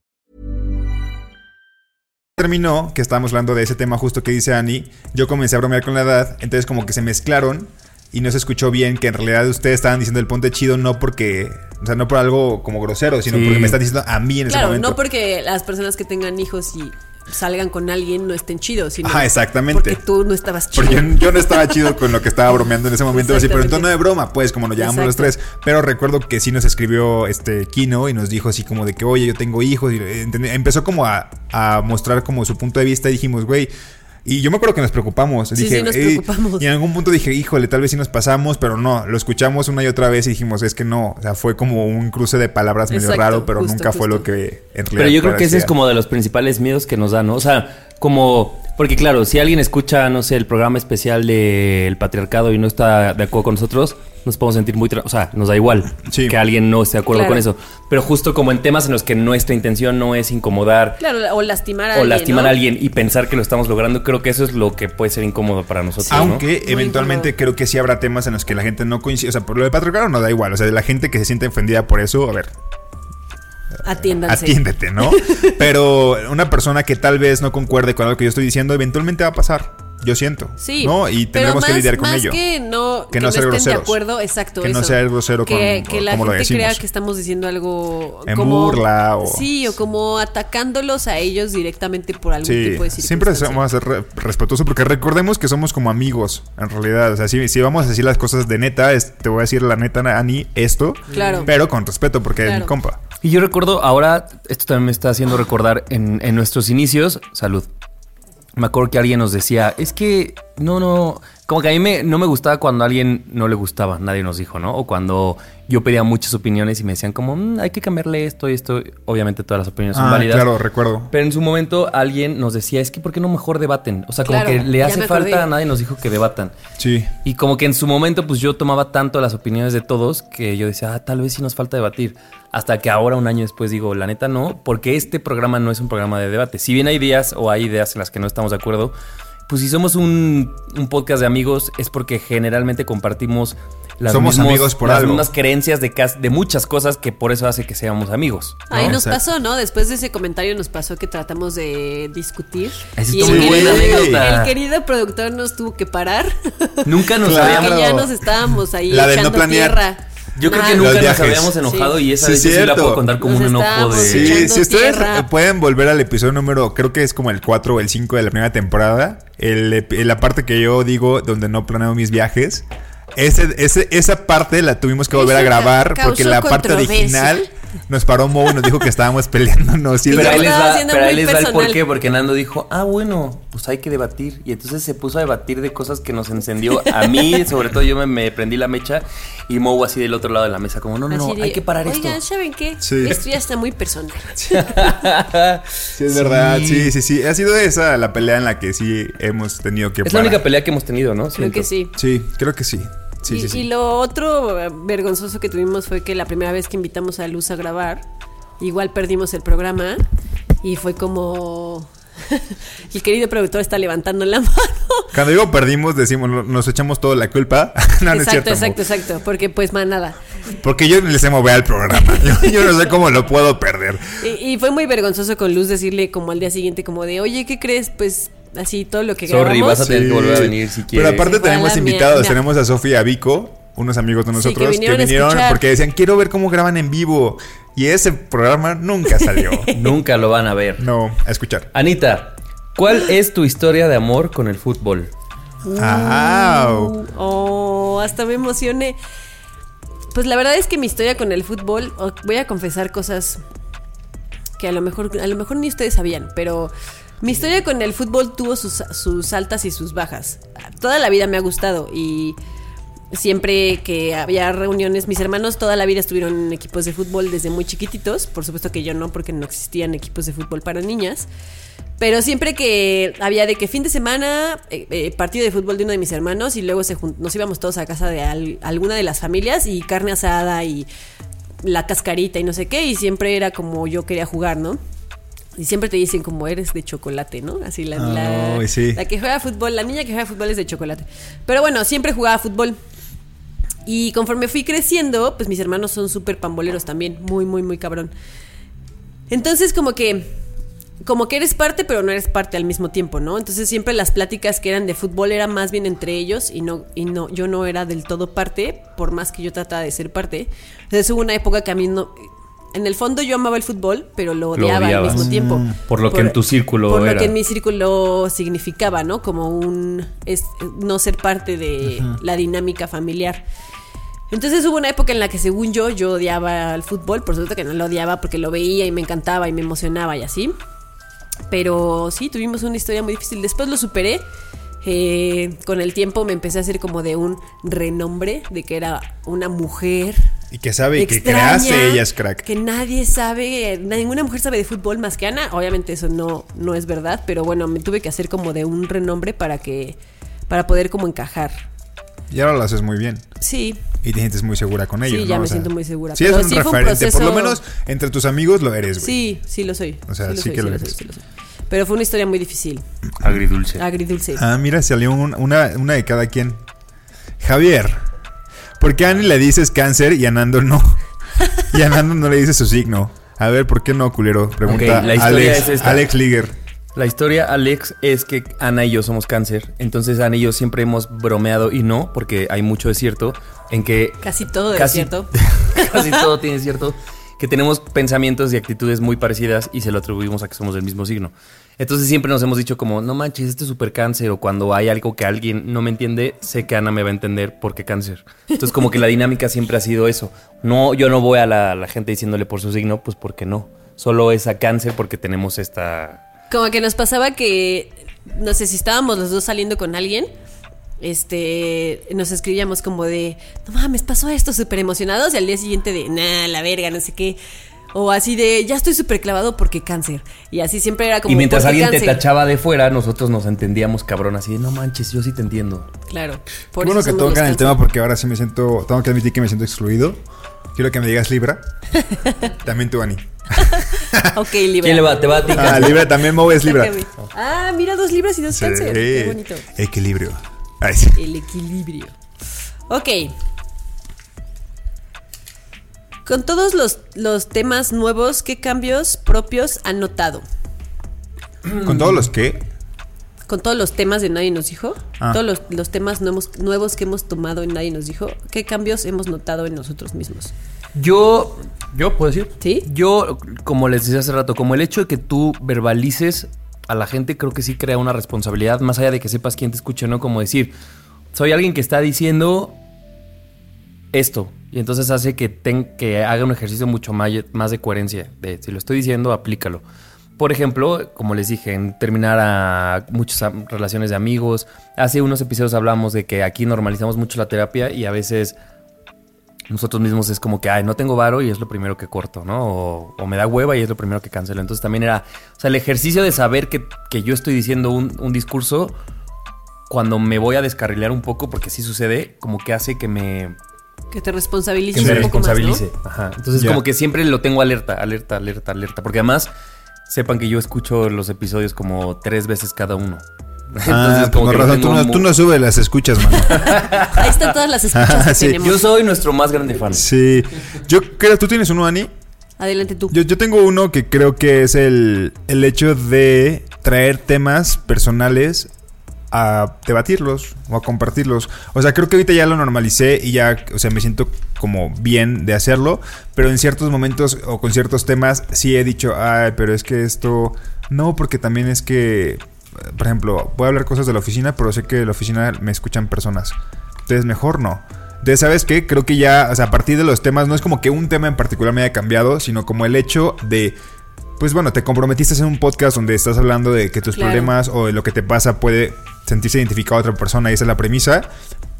Terminó, que estábamos hablando de ese tema justo que dice Ani, yo comencé a bromear con la edad, entonces como que se mezclaron y no se escuchó bien que en realidad ustedes estaban diciendo el ponte chido no porque, o sea, no por algo como grosero, sino
Sí.
porque me están diciendo a mí en ese
Claro, no porque las personas que tengan hijos y salgan con alguien no estén chidos, sino
Ajá, exactamente.
porque tú no estabas chido.
Porque yo, no estaba chido con lo que estaba bromeando en ese momento, así, pero en tono de broma, pues, como nos llamamos los tres. Pero recuerdo que sí nos escribió este Kino y nos dijo así como de que, oye, yo tengo hijos. Y entendí- empezó como a, a mostrar como su punto de vista y dijimos, güey. Y yo me acuerdo que nos preocupamos.
Sí,
dije,
sí, nos preocupamos.
Y en algún punto dije, híjole, tal vez sí nos pasamos, pero no. Lo escuchamos una y otra vez y dijimos, es que no. O sea, fue como un cruce de palabras medio
Exacto,
raro, pero
justo,
nunca fue lo que en realidad
Pero yo creo que ese es como de los principales miedos que nos dan, ¿no? O sea, como, Porque claro, si alguien escucha, no sé, el programa especial del patriarcado y no está de acuerdo con nosotros, nos podemos sentir muy... tra- O sea, nos da igual que alguien no esté de acuerdo
Claro.
con eso. Pero justo como en temas en los que nuestra intención no es incomodar
Claro, o lastimar a
o
alguien.
lastimar
¿no?
a alguien y pensar que lo estamos logrando, creo que eso es lo que puede ser incómodo para nosotros. ¿no?
Aunque eventualmente creo que sí habrá temas en los que la gente no coincide. O sea, por lo de patriarcado no da igual. O sea, la gente que se siente ofendida por eso, a ver,
Atiéndanse.
atiéndete, ¿no? Pero una persona que tal vez no concuerde con algo que yo estoy diciendo, eventualmente va a pasar. Yo siento.
Sí.
¿No? Y tendremos que lidiar con
más
ello.
que no,
Que no ser
estén de
groseros.
acuerdo, exacto.
Que no
eso.
ser grosero
que,
con-
que la
como lo
gente
decimos.
crea que estamos diciendo algo
En
como
burla o-
sí o como atacándolos a ellos directamente por algún
Sí,
tipo de
siempre
circunstancia.
vamos a ser re- respetuosos porque recordemos que somos como amigos, en realidad. O sea, si, si vamos a decir las cosas de neta, es- te voy a decir la neta, Ani, esto.
Claro.
Pero con respeto porque es
Claro.
mi compa.
Y yo recuerdo ahora, esto también me está haciendo recordar en, en nuestros inicios, salud. Me acuerdo que alguien nos decía, es que no, no, como que a mí me, no me gustaba cuando a alguien no le gustaba, nadie nos dijo, ¿no? O cuando yo pedía muchas opiniones y me decían como, "Mm, hay que cambiarle esto y esto. Obviamente todas las opiniones son
Ah,
válidas.
claro, recuerdo.
Pero en su momento alguien nos decía, es que ¿por qué no mejor debaten? O sea, como
Claro,
que le hace falta, nadie nos dijo que debatan.
Sí.
Y como que en su momento, pues yo tomaba tanto las opiniones de todos que yo decía, ah, tal vez sí nos falta debatir. Hasta que ahora, un año después, digo, la neta no, porque este programa no es un programa de debate. Si bien hay ideas o hay ideas en las que no estamos de acuerdo, pues si somos un, un podcast de amigos es porque generalmente compartimos las,
Somos
mismos-
amigos por
las
algo.
mismas creencias de, muchas cosas que por eso hace que seamos amigos. ¿no?
Ahí nos
Exacto.
pasó, ¿no? Después de ese comentario nos pasó que tratamos de discutir.
Esa
y el,
muy
querido,
buena
el querido productor nos tuvo que parar.
Nunca nos
Claro.
habíamos...
Porque ya nos estábamos ahí
La no
echando
planear.
tierra.
Yo creo que nunca nos habíamos enojado
Sí.
y esa
Sí,
vez yo sí la puedo contar como
Nos
un enojo de...
Sí, si ustedes
tierra.
eh, pueden volver al episodio número, creo que es como el 4 o el 5 de la primera temporada, el, epi- la parte que yo digo donde no planeo mis viajes, ese, ese- esa parte la tuvimos que volver a
Eso
grabar porque la parte original nos paró Mo y nos dijo que estábamos peleándonos. Y
Pero ahí les va, pero ahí les va el
personal.
por qué, porque Nando dijo, ah, bueno, pues hay que debatir. Y entonces se puso a debatir de cosas que nos encendió a mí, sobre todo yo me, me prendí la mecha y Mo así del otro lado de la mesa, como, no, no, no, hay que parar
Oigan,
esto.
¿saben qué?
Sí.
Esto ya está muy personal.
Sí, es verdad, sí, sí, sí. Ha sido esa la pelea en la que sí hemos tenido que
Es la única pelea que hemos tenido, ¿no?
Creo
Siento.
que sí.
Sí, creo que sí. Sí,
y,
sí, sí.
y lo otro vergonzoso que tuvimos fue que la primera vez que invitamos a Luz a grabar, igual perdimos el programa y fue como... el querido productor está levantando la mano.
Cuando digo perdimos, decimos, no- nos echamos toda la culpa. no, no es
exacto,
cierto. Mo.
exacto, exacto. Porque pues más nada.
Porque yo le sé mover al programa. Yo, yo no sé cómo lo puedo perder.
Y, y fue muy vergonzoso con Luz decirle como al día siguiente como de, oye, ¿qué crees? Pues así todo lo que
Sorry,
grabamos.
vas a tener que volver a venir si quieres.
Pero aparte
Igual
tenemos invitados. Tenemos a Sofía Vico, unos amigos de
Sí, que
nosotros, que
vinieron
porque decían, quiero ver cómo graban en vivo. Y ese programa nunca salió.
Nunca lo van a ver.
no, a escuchar.
Anita, ¿cuál es tu historia de amor con el fútbol?
Au.
Oh, hasta me emocioné. Pues la verdad es que mi historia con el fútbol, voy a confesar cosas que a lo mejor, a lo mejor ni ustedes sabían, pero mi historia con el fútbol tuvo sus, sus altas y sus bajas. Toda la vida me ha gustado y siempre que había reuniones, mis hermanos toda la vida estuvieron en equipos de fútbol desde muy chiquititos. Por supuesto que yo no, porque no existían equipos de fútbol para niñas. Pero siempre que había de que fin de semana, eh, eh, partido de fútbol de uno de mis hermanos y luego se nos íbamos todos a casa de al- alguna de las familias y carne asada y la cascarita y no sé qué, y siempre era como yo quería jugar, ¿no? Y siempre te dicen como eres de chocolate, ¿no? Así la, la,
Ay, sí.
la que juega fútbol, la niña que juega fútbol es de chocolate. Pero bueno, siempre jugaba fútbol. Y conforme fui creciendo, pues mis hermanos son súper pamboleros también, muy, muy, muy cabrón. Entonces como que, como que eres parte, pero no eres parte al mismo tiempo, ¿no? Entonces siempre las pláticas que eran de fútbol eran más bien entre ellos y no, y no, yo no era del todo parte, por más que yo trataba de ser parte. Entonces hubo una época que a mí no, en el fondo yo amaba el fútbol, pero lo
Lo
odiaba al mismo tiempo.
Mm. Por lo que en tu círculo
Por
era.
lo que en mi círculo significaba, ¿no? Como un, es, no ser parte de la dinámica familiar. Entonces hubo una época en la que según yo yo odiaba al fútbol, por supuesto que no lo odiaba porque lo veía y me encantaba y me emocionaba y así. Pero sí, tuvimos una historia muy difícil. Después lo superé. Eh, con el tiempo me empecé a hacer como de un renombre, de que era una mujer
Y que sabe y que creaste ella es crack.
Que nadie sabe, ninguna mujer sabe de fútbol más que Ana. Obviamente eso no, no es verdad, pero bueno, me tuve que hacer como de un renombre para que, para poder como encajar.
Y ahora lo haces muy bien.
Sí.
Y te sientes muy segura con ellos.
Sí, ya me siento muy segura.
Sí, es un referente. Por lo menos entre tus amigos lo eres, güey.
Sí, sí lo soy.
O sea, sí, que lo, eres.
Pero fue una historia muy difícil.
Agridulce.
Agridulce.
Ah, mira, salió una, una de cada quien. Javier, ¿por qué a Annie le dices cáncer y a Nando no? Y a Nando no le dice su signo. A ver, ¿por qué no, culero? Pregunta Alex, Alex Liger.
La historia, Alex, es que Ana y yo somos cáncer. Entonces, Ana y yo siempre hemos bromeado y no, porque hay mucho de cierto, en que.
Casi todo es cierto.
casi todo tiene cierto. Que tenemos pensamientos y actitudes muy parecidas y se lo atribuimos a que somos del mismo signo. Entonces, siempre nos hemos dicho, como, no manches, este es súper cáncer. O cuando hay algo que alguien no me entiende, sé que Ana me va a entender porque cáncer. Entonces, como que la dinámica siempre ha sido eso. No, yo no voy a la, gente diciéndole por su signo, pues porque no. Solo es a cáncer porque tenemos esta
como que nos pasaba que, no sé si estábamos los dos saliendo con alguien, este, nos escribíamos como de, no mames, pasó esto, súper emocionados, y al día siguiente de, nah, la verga, no sé qué. O así de, ya estoy súper clavado porque cáncer. Y así siempre era como.
Y mientras alguien te tachaba de fuera, nosotros nos entendíamos cabrón, así de, no manches, yo sí te entiendo.
Claro.
Por bueno que tocan el tema porque ahora sí me siento, tengo que admitir que me siento excluido. Quiero que me digas Libra. También tú, Ani.
ok, Libra.
¿Quién le va? ¿Te va a ti?
Ah, Libra también, Mo es Libra.
ah, mira, dos Libras y dos cáncer. Qué bonito.
Equilibrio.
El equilibrio. Ok. Con todos los, los temas nuevos, ¿qué cambios propios han notado?
¿Con todos los qué?
Con todos los temas de Nadie nos dijo. Ah. Todos los, los temas nuevos, nuevos que hemos tomado en Nadie nos dijo. ¿Qué cambios hemos notado en nosotros mismos?
Yo, yo puedo decir.
Sí.
Yo, como les decía hace rato, como el hecho de que tú verbalices a la gente, creo que sí crea una responsabilidad, más allá de que sepas quién te escucha, ¿no? Como decir, soy alguien que está diciendo esto. Y entonces hace que, ten, que haga un ejercicio mucho más, más de coherencia. De si lo estoy diciendo, aplícalo. Por ejemplo, como les dije, en terminar a muchas relaciones de amigos. Hace unos episodios hablamos de que aquí normalizamos mucho la terapia y a veces nosotros mismos es como que, ay, no tengo varo y es lo primero que corto, ¿no? O, me da hueva y es lo primero que cancelo. Entonces también era, o sea, el ejercicio de saber que, yo estoy diciendo un, discurso cuando me voy a descarrilear un poco, porque sí sucede, como que hace que me...
Que te responsabilice.
Que me responsabilice. Ajá. Entonces como que siempre lo tengo alerta, alerta, alerta, alerta. Porque además, sepan que yo escucho los episodios como tres veces cada uno.
Ah, Entonces, como razón, tú, no, tú, no, subes las escuchas, mano.
Ahí están todas las escuchas que tenemos.
Yo soy nuestro más grande fan.
Sí. Yo creo, ¿tú tienes uno, Ani?
Adelante tú.
Yo, yo tengo uno que creo que es el, el hecho de traer temas personales a debatirlos o a compartirlos. O sea, creo que ahorita ya lo normalicé y ya, o sea, me siento como bien de hacerlo, pero en ciertos momentos o con ciertos temas sí he dicho, ay, pero es que esto no, porque también es que por ejemplo, voy a hablar cosas de la oficina, pero sé que de la oficina me escuchan personas. Entonces, mejor no. Entonces, ¿sabes qué? Creo que ya, o sea, a partir de los temas, no es como que un tema en particular me haya cambiado, sino como el hecho de, pues bueno, te comprometiste en un podcast donde estás hablando de que tus problemas o de lo que te pasa puede sentirse identificado a otra persona y esa es la premisa,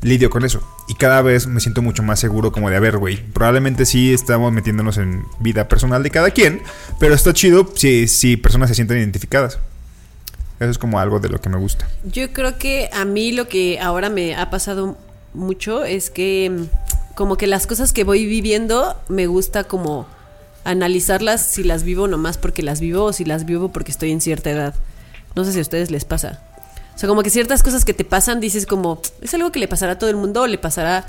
lidio con eso. Y cada vez me siento mucho más seguro como de, a ver, güey, probablemente sí estamos metiéndonos en vida personal de cada quien, pero está chido si, si personas se sienten identificadas. Eso es como algo de lo que me gusta.
Yo creo que a mí lo que ahora me ha pasado mucho es que mm, como que las cosas que voy viviendo me gusta como analizarlas si las vivo nomás porque las vivo o si las vivo porque estoy en cierta edad. No sé si a ustedes les pasa. O sea, como que ciertas cosas que te pasan dices como, ¿es algo que le pasará a todo el mundo o le pasará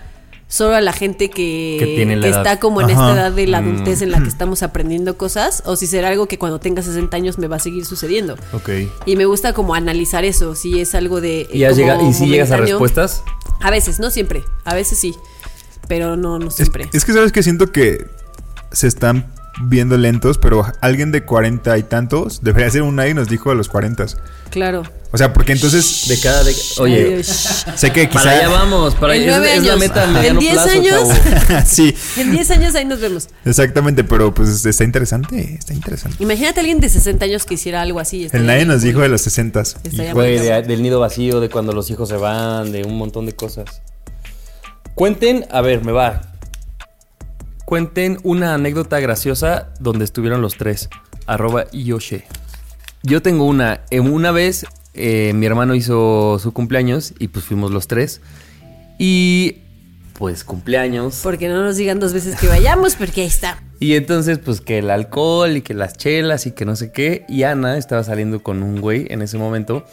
solo a la gente que, está como en esta edad de la mm. adultez en la que estamos aprendiendo cosas, o si será algo que cuando tenga 60 años me va a seguir sucediendo.
Ok.
Y me gusta como analizar eso, si es algo de...
¿Y, ¿y si llegas a respuestas?
A veces, no siempre, a veces sí, pero no, no siempre.
Es, que sabes que siento que se están viendo lentos, pero alguien de 40 y tantos debería ser un nadie nos dijo a los 40.
Claro.
O sea, porque entonces de cada de
Oye,
sé que quizá
para allá vamos, para allá es, la meta
En 10 años.
sí.
En 10 años ahí nos vemos.
Exactamente, pero pues está interesante, está interesante.
Imagínate a alguien de 60 años que hiciera algo así.
El nadie nos dijo de los 60.
Güey, del nido vacío, de cuando los hijos se van, de un montón de cosas. Cuenten, a ver, me va. Cuenten una anécdota graciosa donde estuvieron los tres. Arroba Yoshe. Yo tengo una. En una vez eh, mi hermano hizo su cumpleaños y pues fuimos los tres. Y pues cumpleaños.
Porque no nos digan dos veces que vayamos, porque ahí está.
Y entonces, pues que el alcohol y que las chelas y que no sé qué. Y Ana estaba saliendo con un güey en ese momento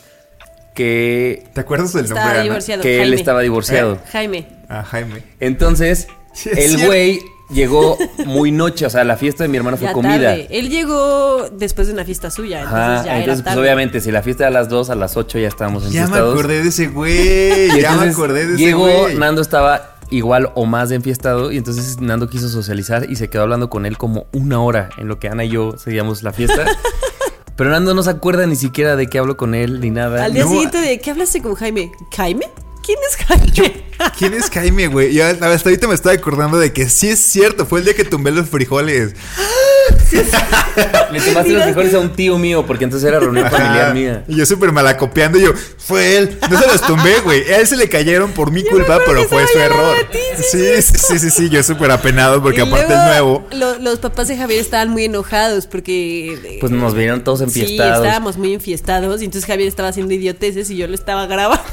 que.
¿Te acuerdas del nombre? Ana?
Que él estaba divorciado.
Jaime.
Ah, Jaime.
Entonces,
Sí,
el
cierto.
güey llegó muy noche. O sea, la fiesta de mi hermano fue
Ya
comida.
tarde. Él llegó después de una fiesta suya. Entonces
Ajá,
ya
entonces,
era
pues
tarde.
obviamente, si la fiesta era a las 2, a las 8 ya estábamos
Ya me acordé de ese güey. Ya me acordé de ese
Llegó,
güey.
Nando estaba igual o más de enfiestado y entonces Nando quiso socializar y se quedó hablando con él como una hora en lo que Ana y yo seguíamos la fiesta. Pero Nando no se acuerda ni siquiera de qué hablo con él ni nada.
Al día
No.
siguiente de ¿qué hablaste con Jaime? ¿Jaime? ¿Quién es Jaime?
¿Quién es Jaime, güey? Ya hasta ahorita me estaba acordando de que sí es cierto. Fue el día que tumbé los frijoles.
Le tomaste los frijoles a un tío mío porque entonces era reunión familiar
Ajá.
mía.
Y yo súper malacopiando. Y yo, fue él. No se los tumbé, güey. A él se le cayeron por mi culpa, pero fue su error.
ti, sí,
Sí, sí, sí, sí, sí. Yo súper apenado porque
Y
aparte
luego,
el nuevo.
lo- los papás de Javier estaban muy enojados porque. eh,
Pues nos vieron todos
Sí,
enfiestados.
estábamos muy enfiestados y entonces Javier estaba haciendo idioteces y yo lo estaba grabando.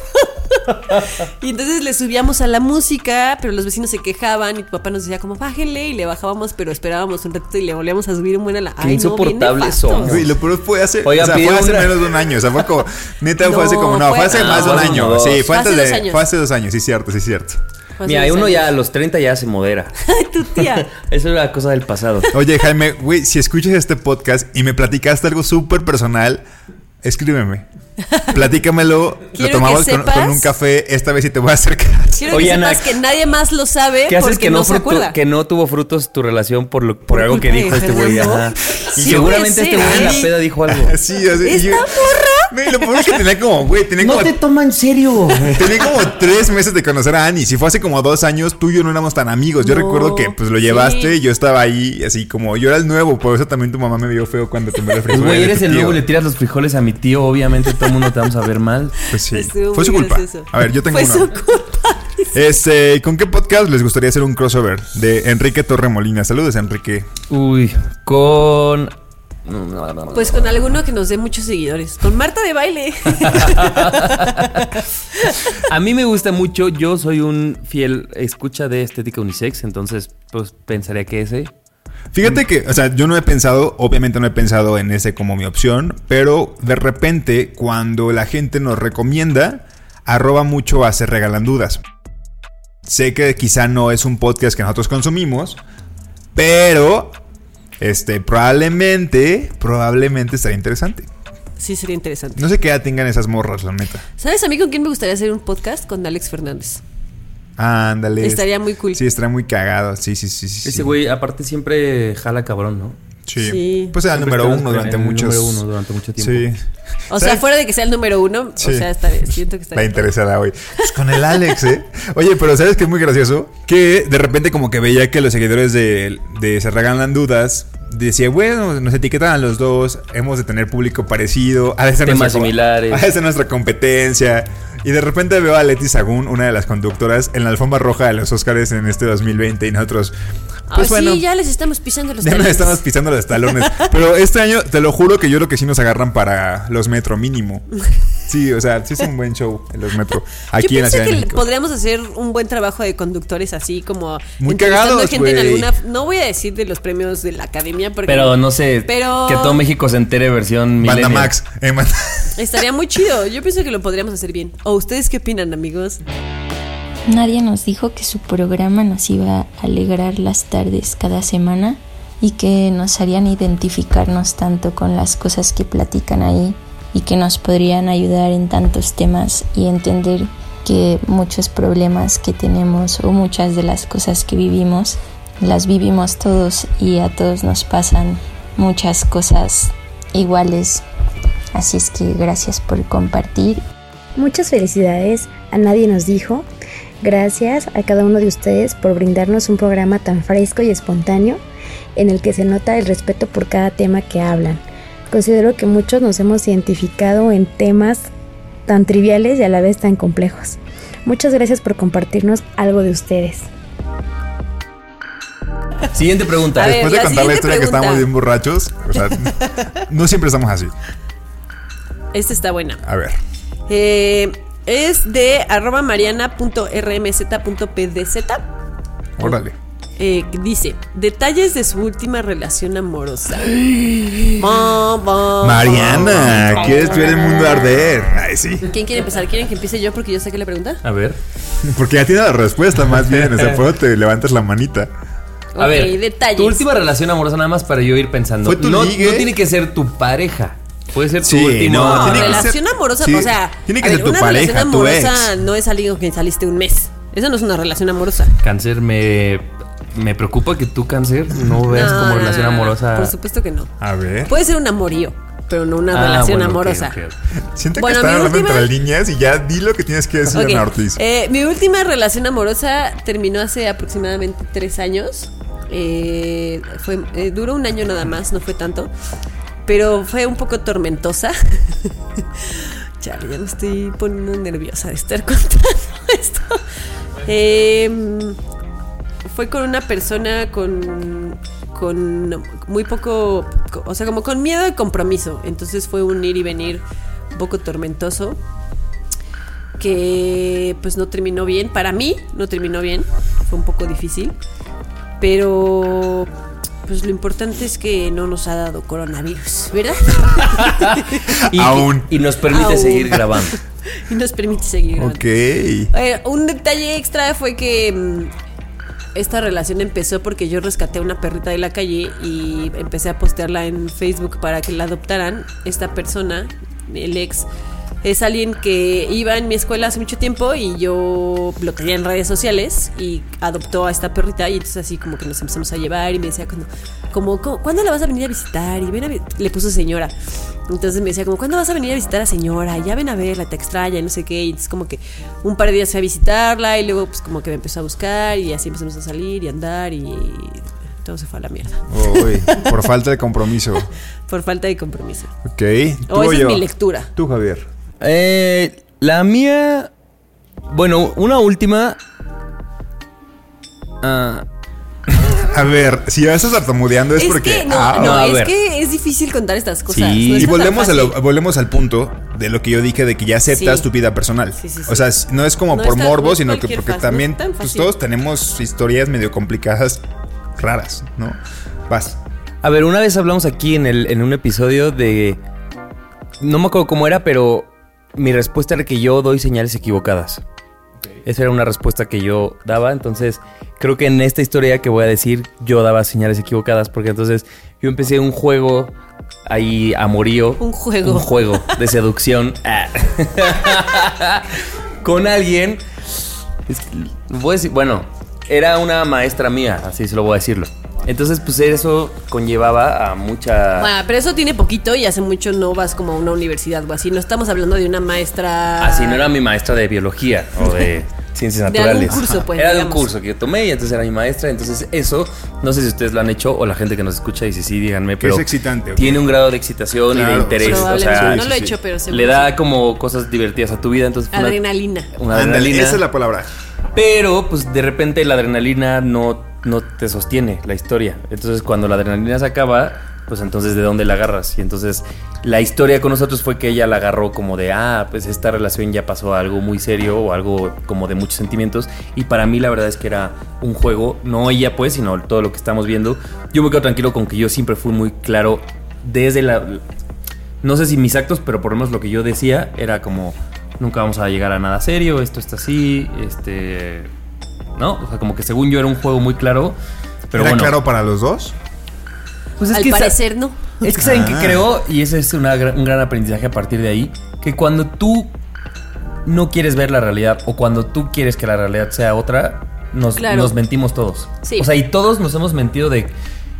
y entonces le subíamos a la música, pero los vecinos se quejaban y tu papá nos decía como bájenle y le bajábamos, pero esperábamos un ratito y le volvíamos a subir un buen a la...
Qué
Ay, no,
insoportables
nefastos.
somos.
Güey, lo peor fue hace, o sea, fue
pidieron
hace
una-
menos de un año. O sea, fue como, neta, fue
No,
hace como, no, fue,
fue-
hace más de un
fue
año. Sí, fue
Fue
antes
hace dos
de,
años.
fue hace dos años, sí, cierto, sí, cierto.
Fue
Mira, uno ya a los 30 ya se modera.
tu tía.
Eso era cosa del pasado.
Oye, Jaime, güey, si escuchas este podcast y me platicaste algo súper personal, escríbeme. Platícamelo, lo
Quiero
tomamos con, un café. Esta vez sí te voy a acercar.
Quiero
Oye,
que
Ana,
sepas que nadie más lo sabe
¿Qué haces
porque
que no,
no, se acuerda.
que no tuvo frutos tu relación por, lo, por,
Por
algo que dijo este güey? Y
Sí,
seguramente este güey en la peda dijo algo.
Sí, así. Lo peor es que tenía como, güey, tenía como,
toma en serio.
tenía como tres meses de conocer a Ani. Si fue hace como dos años, tú y yo no éramos tan amigos. Yo
No,
recuerdo que pues lo
sí.
llevaste y yo estaba ahí, así como yo era el nuevo. Por eso también tu mamá me vio feo cuando tomé el frijoles.
güey, eres el nuevo, le tiras los frijoles a mi tío, obviamente todo el mundo te vamos a ver mal.
Pues sí,
Estuvo
fue su culpa.
gracioso.
A ver, yo tengo
Fue
uno.
su culpa.
Este, ¿con qué podcast les gustaría hacer un crossover? De Enrique Torremolina. Saludos, Enrique.
Uy, con... no, no, no, no.
Pues con alguno que nos dé muchos seguidores. Con Marta de baile.
A mí me gusta mucho, yo soy un fiel escucha de estética unisex, entonces pues pensaría que ese.
Fíjate que, o sea, yo no he pensado, obviamente no he pensado en ese como mi opción, pero de repente cuando la gente nos recomienda, arroba mucho a Se Regalan Dudas. Sé que quizá no es un podcast que nosotros consumimos, pero este probablemente, probablemente estaría interesante.
Sí, sería interesante.
No sé qué edad tengan esas morras, la neta.
¿Sabes a mí con quién me gustaría hacer un podcast? Con Alex Fernández.
Ándale.
Estaría muy cool.
Sí, estaría muy cagado. Sí, sí, sí, sí. sí.
Ese güey aparte siempre jala cabrón, ¿no?
Sí.
Sí.
Pues era el número
está
uno durante
el
muchos.
número uno durante mucho tiempo.
Sí.
O sea, fuera de que sea el número uno,
Sí.
o sea, estaría- siento que
La
estaría.
interesada hoy. Pues con el Alex, ¿eh? Oye, pero ¿sabes qué es muy gracioso? Que de repente como que veía que los seguidores de, de Se Regalan Dudas decía, bueno, nos etiquetan a los dos, hemos de tener público parecido, ha de ser
Temas
nuestra co-
similares.
Ha de ser nuestra competencia. Y de repente veo a Leti Sagún, una de las conductoras, en la alfombra roja de los Oscars en este 2020 y nosotros...
Ay,
Pues bueno,
sí, ya les estamos pisando los
ya nos
talones.
estamos pisando los talones. Pero este año, te lo juro que yo creo que sí nos agarran para los metro mínimo. Sí, o sea, sí es un buen show en los metro. Aquí
Yo
en la Ciudad de
que
México.
podríamos hacer un buen trabajo de conductores así como
Muy cagados,
gente en
güey.
alguna no voy a decir de los premios de la academia porque
Pero no sé,
Pero-
que todo México se entere versión
Banda. Max. eh,
estaría muy chido. Yo pienso que lo podríamos hacer bien. ¿O ustedes qué opinan, amigos?
Nadie nos dijo que su programa nos iba a alegrar las tardes cada semana y que nos harían identificarnos tanto con las cosas que platican ahí y que nos podrían ayudar en tantos temas y entender que muchos problemas que tenemos o muchas de las cosas que vivimos las vivimos todos y a todos nos pasan muchas cosas iguales. Así es que gracias por compartir
Muchas felicidades a Nadie nos dijo. Gracias a cada uno de ustedes por brindarnos un programa tan fresco y espontáneo en el que se nota el respeto por cada tema que hablan. Considero que muchos nos hemos identificado en temas tan triviales y a la vez tan complejos. Muchas gracias por compartirnos algo de ustedes.
Siguiente pregunta.
Ver,
Después de contar la historia que
pregunta.
estamos bien borrachos, o sea, no siempre estamos así.
Esta está buena.
A ver.
Eh, es de arroba mariana.rmz.pdz.
Órale.
Eh, dice, detalles de su última relación amorosa.
Mariana, ¿quieres ver el mundo arder? Ay, sí.
¿Quién quiere empezar? ¿Quieren que empiece yo porque yo sé que la pregunta?
A ver.
Porque ya tiene la respuesta más bien. O sea, puedo te levantas la manita.
A
Ok,
ver,
detalles.
tu última relación amorosa nada más para yo ir pensando.
¿Fue tu
no,
ligue?
no tiene que ser tu pareja. Puede ser tu
Sí,
último.
no,
No,
tiene que
relación
ser-
amorosa,
sí,
o sea,
tiene que ser
ver,
tu
una
pareja,
relación
tu
amorosa
ex.
no es algo que saliste un mes. Eso no es una relación amorosa.
Cáncer, me, me preocupa que tú, cáncer, no veas
No,
como relación amorosa.
Por supuesto que no.
A ver.
Puede ser un amorío, pero no una
Ah,
relación
bueno,
amorosa.
Siento
Bueno,
que están
mi
hablando
última-
entre líneas y ya di lo que tienes que decir,
Ok,
Ana Ortiz.
eh, mi última relación amorosa terminó hace aproximadamente tres años. Eh, fue, eh, duró un año nada más, no fue tanto. Pero fue un poco tormentosa. Ya me estoy poniendo nerviosa de estar contando esto. Eh, fue con una persona con, con muy poco, o sea, como con miedo de compromiso. Entonces fue un ir y venir un poco tormentoso que pues no terminó bien. Para mí no terminó bien, fue un poco difícil, pero pues lo importante es que no nos ha dado coronavirus, ¿verdad?
Y,
Aún.
y nos permite
Aún.
seguir grabando.
y nos permite seguir. grabando.
Ok.
Eh, un detalle extra fue que mm, esta relación empezó porque yo rescaté a una perrita de la calle y empecé a postearla en Facebook para que la adoptaran. Esta persona, el ex, es alguien que iba en mi escuela hace mucho tiempo y yo lo tenía en redes sociales y adoptó a esta perrita y entonces así como que nos empezamos a llevar y me decía cuando, como, "¿Cómo- ¿cuándo la vas a venir a visitar? Y ven a vi-". le puso señora. Entonces me decía como, ¿cuándo vas a venir a visitar a señora? Ya ven a verla, te extraña y no sé qué. Y entonces como que un par de días fui a visitarla y luego pues como que me empezó a buscar y así empezamos a salir y andar y todo se fue a la mierda.
Uy, por falta de compromiso.
Por falta de compromiso.
Ok. ¿Tú
O esa es
yo?
mi lectura.
Tú, Javier.
Eh, la mía. Bueno, una última. Ah,
A ver, si ya estás tartamudeando es,
Es
porque.
que no,
ah,
no,
no, a
es
ver.
que es difícil contar estas cosas.
Sí.
no
Y
volvemos, a lo- volvemos al punto de lo que yo dije de que ya aceptas
Sí.
tu vida personal.
Sí, sí, sí.
O sea, no es como
No
por morbo, sino que porque
fácil,
también pues, todos tenemos historias medio complicadas, raras, ¿no? Vas.
A ver, una vez hablamos aquí en, el, en un episodio de. No me acuerdo cómo era, pero mi respuesta era que yo doy señales equivocadas. Esa era una respuesta que yo daba. Entonces, creo que en esta historia que voy a decir, yo daba señales equivocadas. Porque entonces yo empecé un juego ahí amorío.
Un juego.
Un juego de seducción. Ah. Con alguien. Es que, voy a decir, bueno, era una maestra mía, así se lo voy a decirlo. Entonces, pues eso conllevaba a mucha.
Bueno, pero eso tiene poquito y hace mucho no vas como a una universidad o así. No estamos hablando de una maestra.
Así Ah, no era mi maestra de biología o de ciencias
De algún
naturales.
curso, pues,
Era de un curso que yo tomé y entonces era mi maestra. Entonces, eso, no sé si ustedes lo han hecho o la gente que nos escucha y si sí, díganme, pero.
es excitante, ¿ok?
Tiene un grado de excitación y de interés. O sea,
no lo he hecho, pero seguro
le da como cosas divertidas a tu vida. Entonces, una-
adrenalina.
Una, adrenalina.
esa es la palabra.
Pero, pues de repente la adrenalina no, no te sostiene la historia. Entonces, cuando la adrenalina se acaba, pues entonces de dónde la agarras. Y entonces la historia con nosotros fue que ella la agarró como de, ah, pues esta relación ya pasó a algo muy serio o algo como de muchos sentimientos. Y para mí la verdad es que era un juego, no ella pues, sino todo lo que estamos viendo. Yo me quedo tranquilo con que yo siempre fui muy claro desde la... No sé si mis actos, pero por lo menos lo que yo decía era como, nunca vamos a llegar a nada serio, esto está así, este... ¿No? O sea, como que según yo era un juego muy claro. Pero
¿Era
bueno,
claro para los dos?
pues es
Al
que
parecer no.
es que saben que
Ah.
creo, y ese es una un gran aprendizaje a partir de ahí, que cuando tú no quieres ver la realidad o cuando tú quieres que la realidad sea otra, nos,
Claro.
nos mentimos todos.
Sí.
O sea, y todos nos hemos mentido de...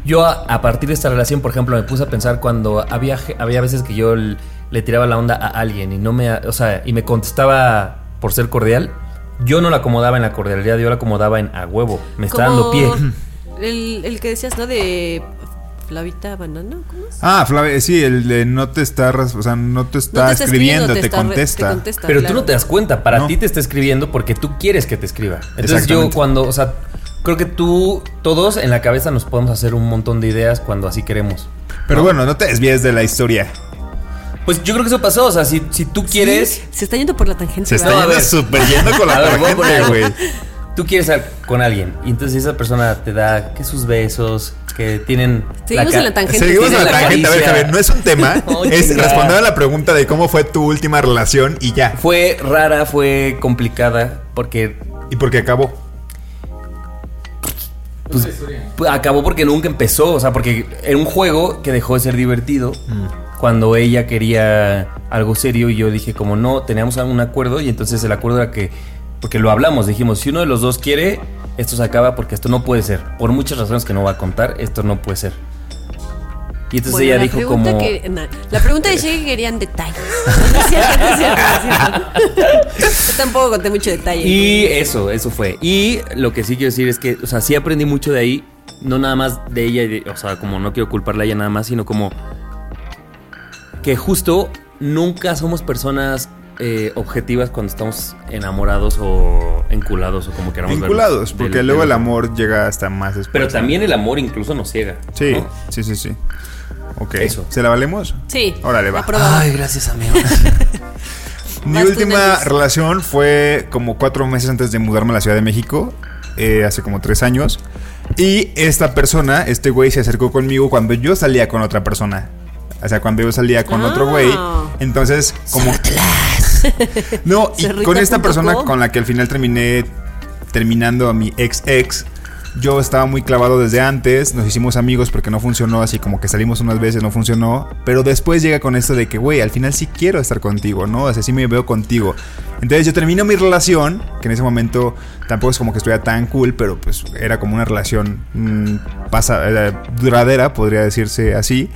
Yo a, a partir de esta relación, por ejemplo, me puse a pensar cuando había, había veces que yo le tiraba la onda a alguien y no me... O sea, y me contestaba por ser cordial. Yo no la acomodaba en la cordialidad, yo la acomodaba en a huevo. Me está dando pie.
El, el que decías, ¿no? De Flavita Banana. ¿Cómo es?
Ah, Flavia, sí, el de no te está, o sea, no te está,
No te está
escribiendo, te,
está
contesta.
te contesta,
Pero tú no te das cuenta, para
No.
ti te está escribiendo porque tú quieres que te escriba. Entonces yo cuando, o sea, creo que tú, todos en la cabeza nos podemos hacer un montón de ideas cuando así queremos.
Pero bueno, no te desvíes de la historia.
Pues yo creo que eso pasó. O sea, si, si tú quieres.
Se está yendo por la tangente.
Se está
¿verdad?
yendo súper yendo con la tangente, güey.
Tú quieres estar con alguien y entonces esa persona te da que sus besos, que tienen.
Seguimos en la tangente.
Seguimos en la tangente. A ver. Javier, no es un tema.
Oh,
es
chingada.
responder a la pregunta de cómo fue tu última relación y ya.
Fue rara, fue complicada porque
¿Y por qué acabó?
pues, pues, acabó porque nunca empezó. O sea, porque era un juego que dejó de ser divertido cuando ella quería algo serio y yo dije como no, teníamos un acuerdo y entonces el acuerdo era que, porque lo hablamos, dijimos, si uno de los dos quiere, esto se acaba porque esto no puede ser. Por muchas razones que no va a contar, esto no puede ser. Y entonces
Bueno,
ella
la
dijo como...
que- na- la pregunta decía que querían detalles. No es cierto, no es cierto, no es cierto. Yo tampoco conté mucho detalle.
Y eso, eso fue. Y lo que sí quiero decir es que, o sea, sí aprendí mucho de ahí. No nada más de ella, de- o sea, como no quiero culparla a ella nada más, sino como que justo nunca somos personas eh, objetivas cuando estamos enamorados o enculados o como queramos verlo.
Vinculados, porque
Del-
luego
del
el amor llega hasta más después.
Pero también el amor incluso nos ciega.
Sí,
¿no?
sí, sí, sí. Ok.
Eso.
¿Se la valemos?
Sí.
Órale, va.
Ay, gracias, amigo.
Mi última relación fue como cuatro meses antes de mudarme a la Ciudad de México, eh, hace como tres años. Y esta persona, este güey, se acercó conmigo cuando yo salía con otra persona. O sea, cuando yo salía con otro güey.
Ah.
Entonces, como... No, y con esta persona con la que al final terminé terminando a mi ex ex, yo estaba muy clavado desde antes, nos hicimos amigos porque no funcionó, así como que salimos unas veces, no funcionó, pero después llega con esto de que, güey, al final sí quiero estar contigo, ¿no? O sea, sí me veo contigo. Entonces yo termino mi relación, que en ese momento tampoco es como que estuviera tan cool, pero pues era como una relación mm, pasa, eh, duradera, podría decirse así.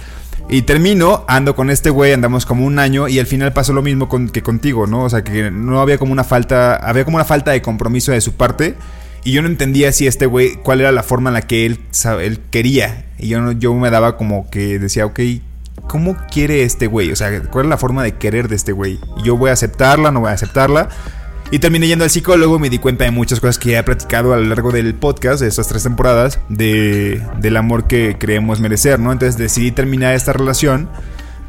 Y termino, ando con este güey, andamos como un año y al final pasó lo mismo que contigo, ¿no? O sea, que no había como una falta, había como una falta de compromiso de su parte y yo no entendía si este güey, cuál era la forma en la que él, él quería. Y yo, yo me daba como que decía, ok, ¿cómo quiere este güey? O sea, ¿cuál es la forma de querer de este güey? Yo voy a aceptarla, no voy a aceptarla. Y terminé yendo al psicólogo me di cuenta de muchas cosas que he platicado a lo largo del podcast, de estas tres temporadas, de, del amor que creemos merecer, ¿no? Entonces decidí terminar esta relación,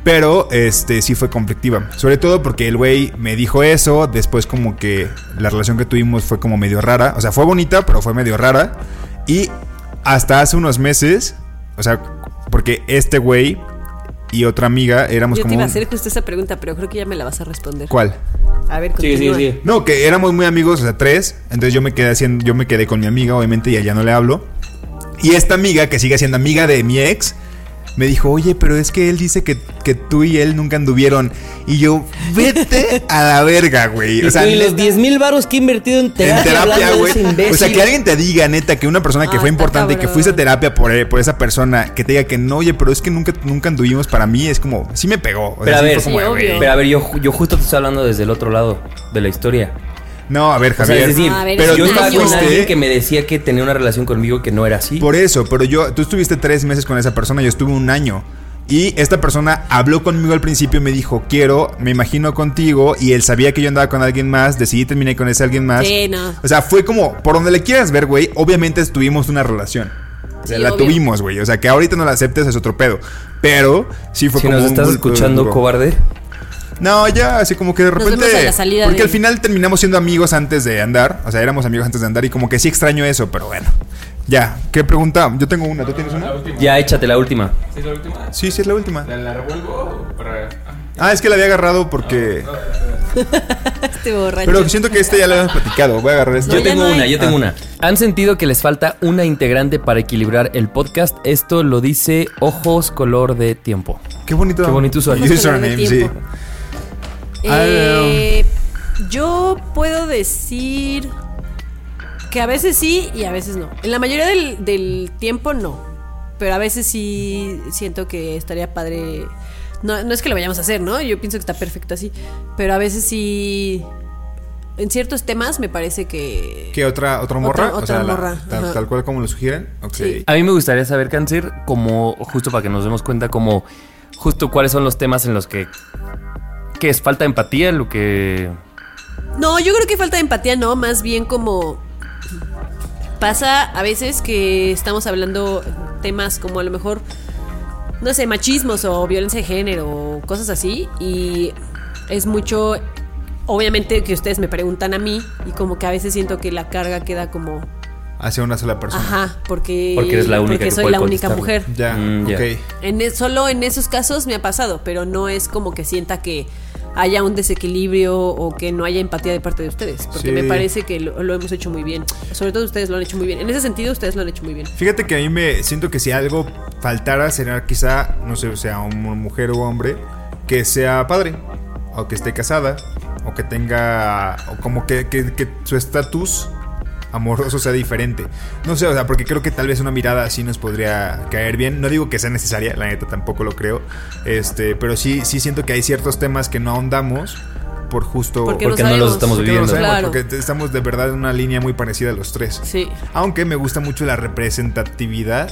pero este sí fue conflictiva. Sobre todo porque el güey me dijo eso, después como que la relación que tuvimos fue como medio rara. O sea, fue bonita, pero fue medio rara. Y hasta hace unos meses, o sea, porque este güey y otra amiga éramos
Yo te
como...
iba a hacer justo esa pregunta, pero creo que ya me la vas a responder.
¿Cuál?
A ver,
Sí, sí,
continúa.
sí.
No, que éramos muy amigos, o sea, tres. Entonces yo me quedé haciendo, yo me quedé con mi amiga, obviamente, y a ella no le hablo. Y esta amiga, que sigue siendo amiga de mi ex, me dijo, oye, pero es que él dice que, que tú y él nunca anduvieron. Y yo, vete a la verga, güey. O sea,
y los
neta,
10 mil varos que he invertido en terapia,
en terapia, güey. O sea, que alguien te diga, neta, que una persona que
Ah,
fue importante y que fuiste a terapia por, eh, por esa persona, que te diga que no, oye, pero es que nunca, nunca anduvimos para mí, es como, sí me pegó. O sea,
Pero a ver,
como,
Sí,
pero a ver, yo, yo justo te estoy hablando desde el otro lado de la historia.
No, a ver,
O sea,
Javier.
es decir,
A ver,
pero
yo estaba
no
con alguien que me decía que tenía una relación conmigo que no era así.
Por eso, pero yo, tú estuviste tres meses con esa persona, yo estuve un año. Y esta persona habló conmigo al principio y me dijo, quiero, me imagino contigo. Y él sabía que yo andaba con alguien más, decidí terminar con ese alguien más.
Sí, no.
O sea, fue como, por donde le quieras ver, güey, obviamente tuvimos una relación. O sea,
Sí,
la
obvio.
tuvimos, güey. O sea, que ahorita no la aceptes es otro pedo. Pero sí fue
si
como
nos
un
estás escuchando, cobarde.
No, ya, así como que de
Nos
repente.
vemos a la salida
porque
de-
al final terminamos siendo amigos antes de andar. O sea, éramos amigos antes de andar y como que sí extraño eso, pero bueno. Ya, ¿qué pregunta? Yo tengo una, ¿tú tienes una?
Ya, échate la última.
¿Sí es la última?
Sí, sí, es la última.
¿La, la revuelvo para.? ah.
Ah, es que la había agarrado porque.
Este borracho.
Pero siento que este ya lo habíamos platicado. Voy a agarrar este.
Yo tengo una, yo tengo
Ah.
una. ¿Han sentido que les falta una integrante para equilibrar el podcast? Esto lo dice Ojos Color de Tiempo.
Qué bonito.
Qué bonito
de
Username, sí.
Eh, yo puedo decir que a veces sí y a veces no. En la mayoría del, del tiempo no. Pero a veces sí siento que estaría padre. No, no es que lo vayamos a hacer, ¿no? Yo pienso que está perfecto así. Pero a veces sí. En ciertos temas me parece que.
¿Qué otra, otra morra?
Otra-
o sea,
otra
la-
morra,
tal, cual como lo sugieren. Ok.
Sí.
A mí me gustaría saber, Cáncer, como justo para que nos demos cuenta, como justo cuáles son los temas en los que. Que es falta de empatía, lo que.
No, yo creo que falta de empatía, no, más bien como. pasa a veces que estamos hablando temas como a lo mejor, no sé, machismos o violencia de género o cosas así. Y es mucho, obviamente que ustedes me preguntan a mí y como que a veces siento que la carga queda como
hacia una sola persona.
Ajá, porque,
Porque eres la única
porque
que
soy la única mujer.
Ya,
Mm, ya.
ok.
En e- solo en esos casos me ha pasado, pero no es como que sienta que haya un desequilibrio o que no haya empatía de parte de ustedes, porque
Sí.
me parece que lo, lo hemos hecho muy bien. Sobre todo ustedes lo han hecho muy bien. En ese sentido, ustedes lo han hecho muy bien.
Fíjate que a mí me siento que si algo faltara sería quizá, no sé, o sea, una mujer o hombre que sea padre, o que esté casada, o que tenga, o como que, que- que su estatus amoroso sea diferente. No sé, o sea, porque creo que tal vez una mirada así nos podría caer bien. No digo que sea necesaria, la neta tampoco lo creo. Este, pero sí, sí siento que hay ciertos temas que no ahondamos por justo
Porque,
Porque
no,
no los estamos
porque no lo
viviendo.
sabemos,
Claro.
porque estamos de verdad en una línea muy parecida a los tres.
Sí.
Aunque me gusta mucho la representatividad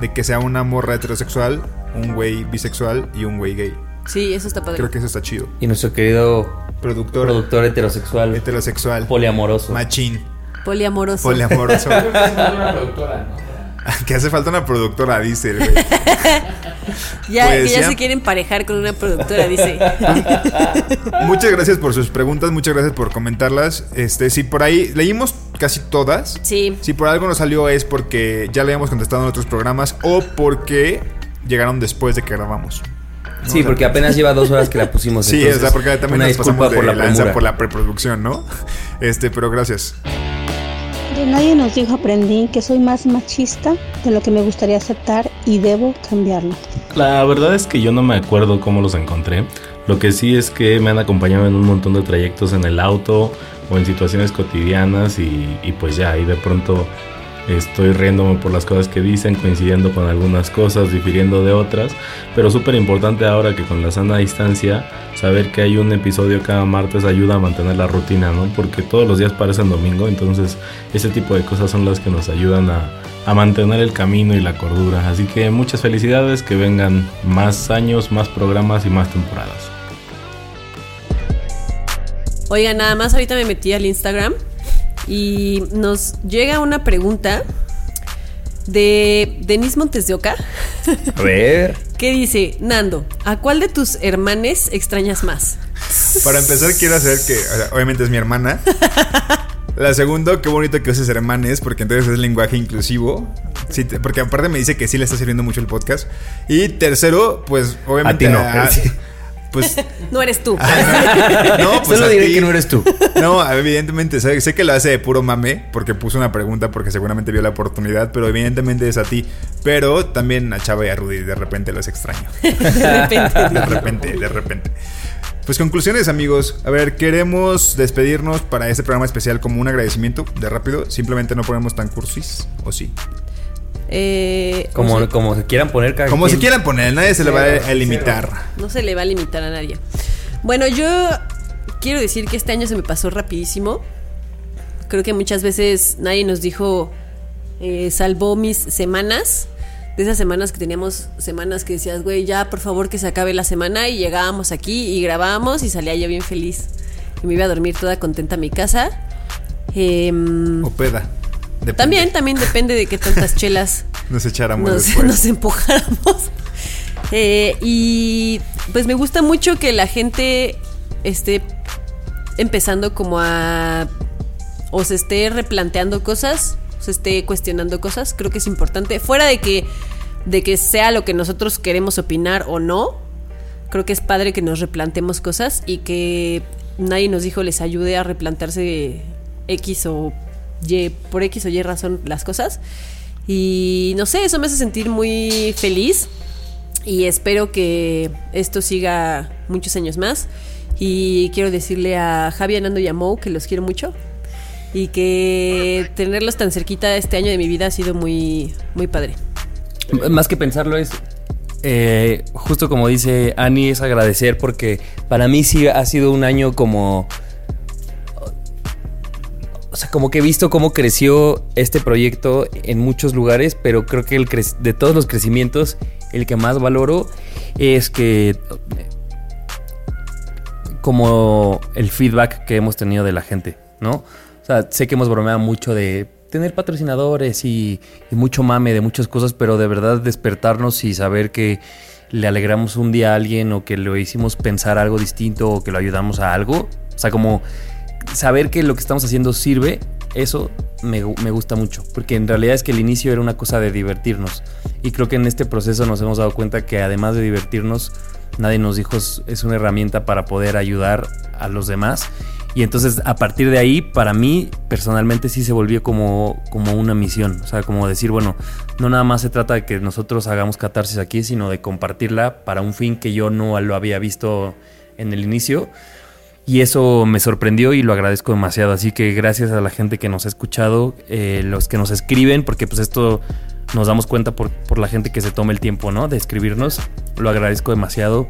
de que sea una morra heterosexual, un güey bisexual y un güey gay.
Sí, eso está padre.
Creo que eso está chido.
Y nuestro querido
Productor,
productor heterosexual,
heterosexual,
poliamoroso.
machín,
Poliamoroso.
poliamoroso. que hace falta una productora, dice el güey.
ya,
Pues
que ya
ya.
se quieren parejar con una productora, dice.
Muchas gracias por sus preguntas, muchas gracias por comentarlas. Este, si por ahí leímos casi todas.
Sí.
Si por algo nos salió es porque ya le habíamos contestado en otros programas o porque llegaron después de que grabamos. ¿no?
Sí,
O sea,
porque apenas lleva dos horas que la pusimos.
Sí,
entonces,
o sea, porque también nos pasamos de
por la
lanza por la preproducción, ¿no? Este, pero gracias.
Nadie nos dijo aprendí que soy más machista de lo que me gustaría aceptar y debo cambiarlo.
La verdad es que yo no me acuerdo cómo los encontré. Lo que sí es que me han acompañado en un montón de trayectos en el auto o en situaciones cotidianas y, y pues ya, y de pronto estoy riéndome por las cosas que dicen, coincidiendo con algunas cosas, difiriendo de otras, pero súper importante ahora que con la sana distancia, saber que hay un episodio cada martes ayuda a mantener la rutina, ¿no? Porque todos los días parecen domingo, entonces ese tipo de cosas son las que nos ayudan a, a mantener el camino y la cordura. Así que muchas felicidades, que vengan más años, más programas y más temporadas.
Oigan, nada más ahorita me metí al Instagram y nos llega una pregunta de Denise Montes de Oca
A ver.
que dice, Nando, ¿a cuál de tus hermanes extrañas más?
Para empezar, quiero hacer que, o sea, obviamente es mi hermana. La segunda, qué bonito que uses hermanes, porque entonces es lenguaje inclusivo. Sí, porque aparte me dice que sí le está sirviendo mucho el podcast. Y tercero, pues obviamente.
A ti no.
a- pues
No eres tú.
no, pues
Solo diré
ti.
que no eres tú.
No, evidentemente, sé, sé que lo hace de puro mame, porque puso una pregunta porque seguramente vio la oportunidad, pero evidentemente es a ti. Pero también a Chava y a Rudy, de repente los extraño.
De repente.
De repente, de repente. Pues conclusiones, amigos. A ver, queremos despedirnos para este programa especial como un agradecimiento de rápido. Simplemente no ponemos tan cursis, ¿o sí?
Eh,
Como,
o sea,
como se quieran poner cada
Como se quieran poner, nadie se le va a, limitar.
no se le va a limitar a nadie. Bueno, yo quiero decir que este año se me pasó rapidísimo. Creo que muchas veces nadie nos dijo, eh, salvó mis semanas. De esas semanas que teníamos semanas que decías, güey, ya por favor que se acabe la semana y llegábamos aquí y grabábamos y salía yo bien feliz. Y me iba a dormir toda contenta a mi casa. Em,
O peda. Depende.
también, también depende de qué tantas chelas
Nos echáramos
nos,
después.
nos empujáramos. Eh, y pues me gusta mucho que la gente esté empezando como a... o se esté replanteando cosas, se esté cuestionando cosas. Creo que es importante. Fuera de que, de que sea lo que nosotros queremos opinar o no, creo que es padre que nos replantemos cosas y que nadie nos dijo les ayude a replantearse X o Y, por X o Y razón las cosas. Y no sé, eso me hace sentir muy feliz y espero que esto siga muchos años más. Y quiero decirle a Javi, Anando y a Mou que los quiero mucho y que tenerlos tan cerquita este año de mi vida ha sido muy, muy padre.
Más que pensarlo es, eh, justo como dice Ani, es agradecer porque para mí sí ha sido un año como... O sea, como que he visto cómo creció este proyecto en muchos lugares, pero creo que el de todos los crecimientos, el que más valoro es que como el feedback que hemos tenido de la gente, ¿no? O sea, sé que hemos bromeado mucho de tener patrocinadores y, y mucho mame de muchas cosas, pero de verdad despertarnos y saber que le alegramos un día a alguien o que lo hicimos pensar algo distinto o que lo ayudamos a algo. O sea, como saber que lo que estamos haciendo sirve, eso me, me gusta mucho. Porque en realidad es que el inicio era una cosa de divertirnos. Y creo que en este proceso nos hemos dado cuenta que además de divertirnos, nadie nos dijo es, una herramienta para poder ayudar a los demás. Y entonces a partir de ahí, para mí personalmente sí se volvió como, como una misión. O sea, como decir, bueno, no nada más se trata de que nosotros hagamos catarsis aquí, sino de compartirla para un fin que yo no lo había visto en el inicio. Y eso me sorprendió y lo agradezco demasiado. Así que gracias a la gente que nos ha escuchado, eh, los que nos escriben, porque pues esto nos damos cuenta por, por la gente que se toma el tiempo, ¿no? De escribirnos. Lo agradezco demasiado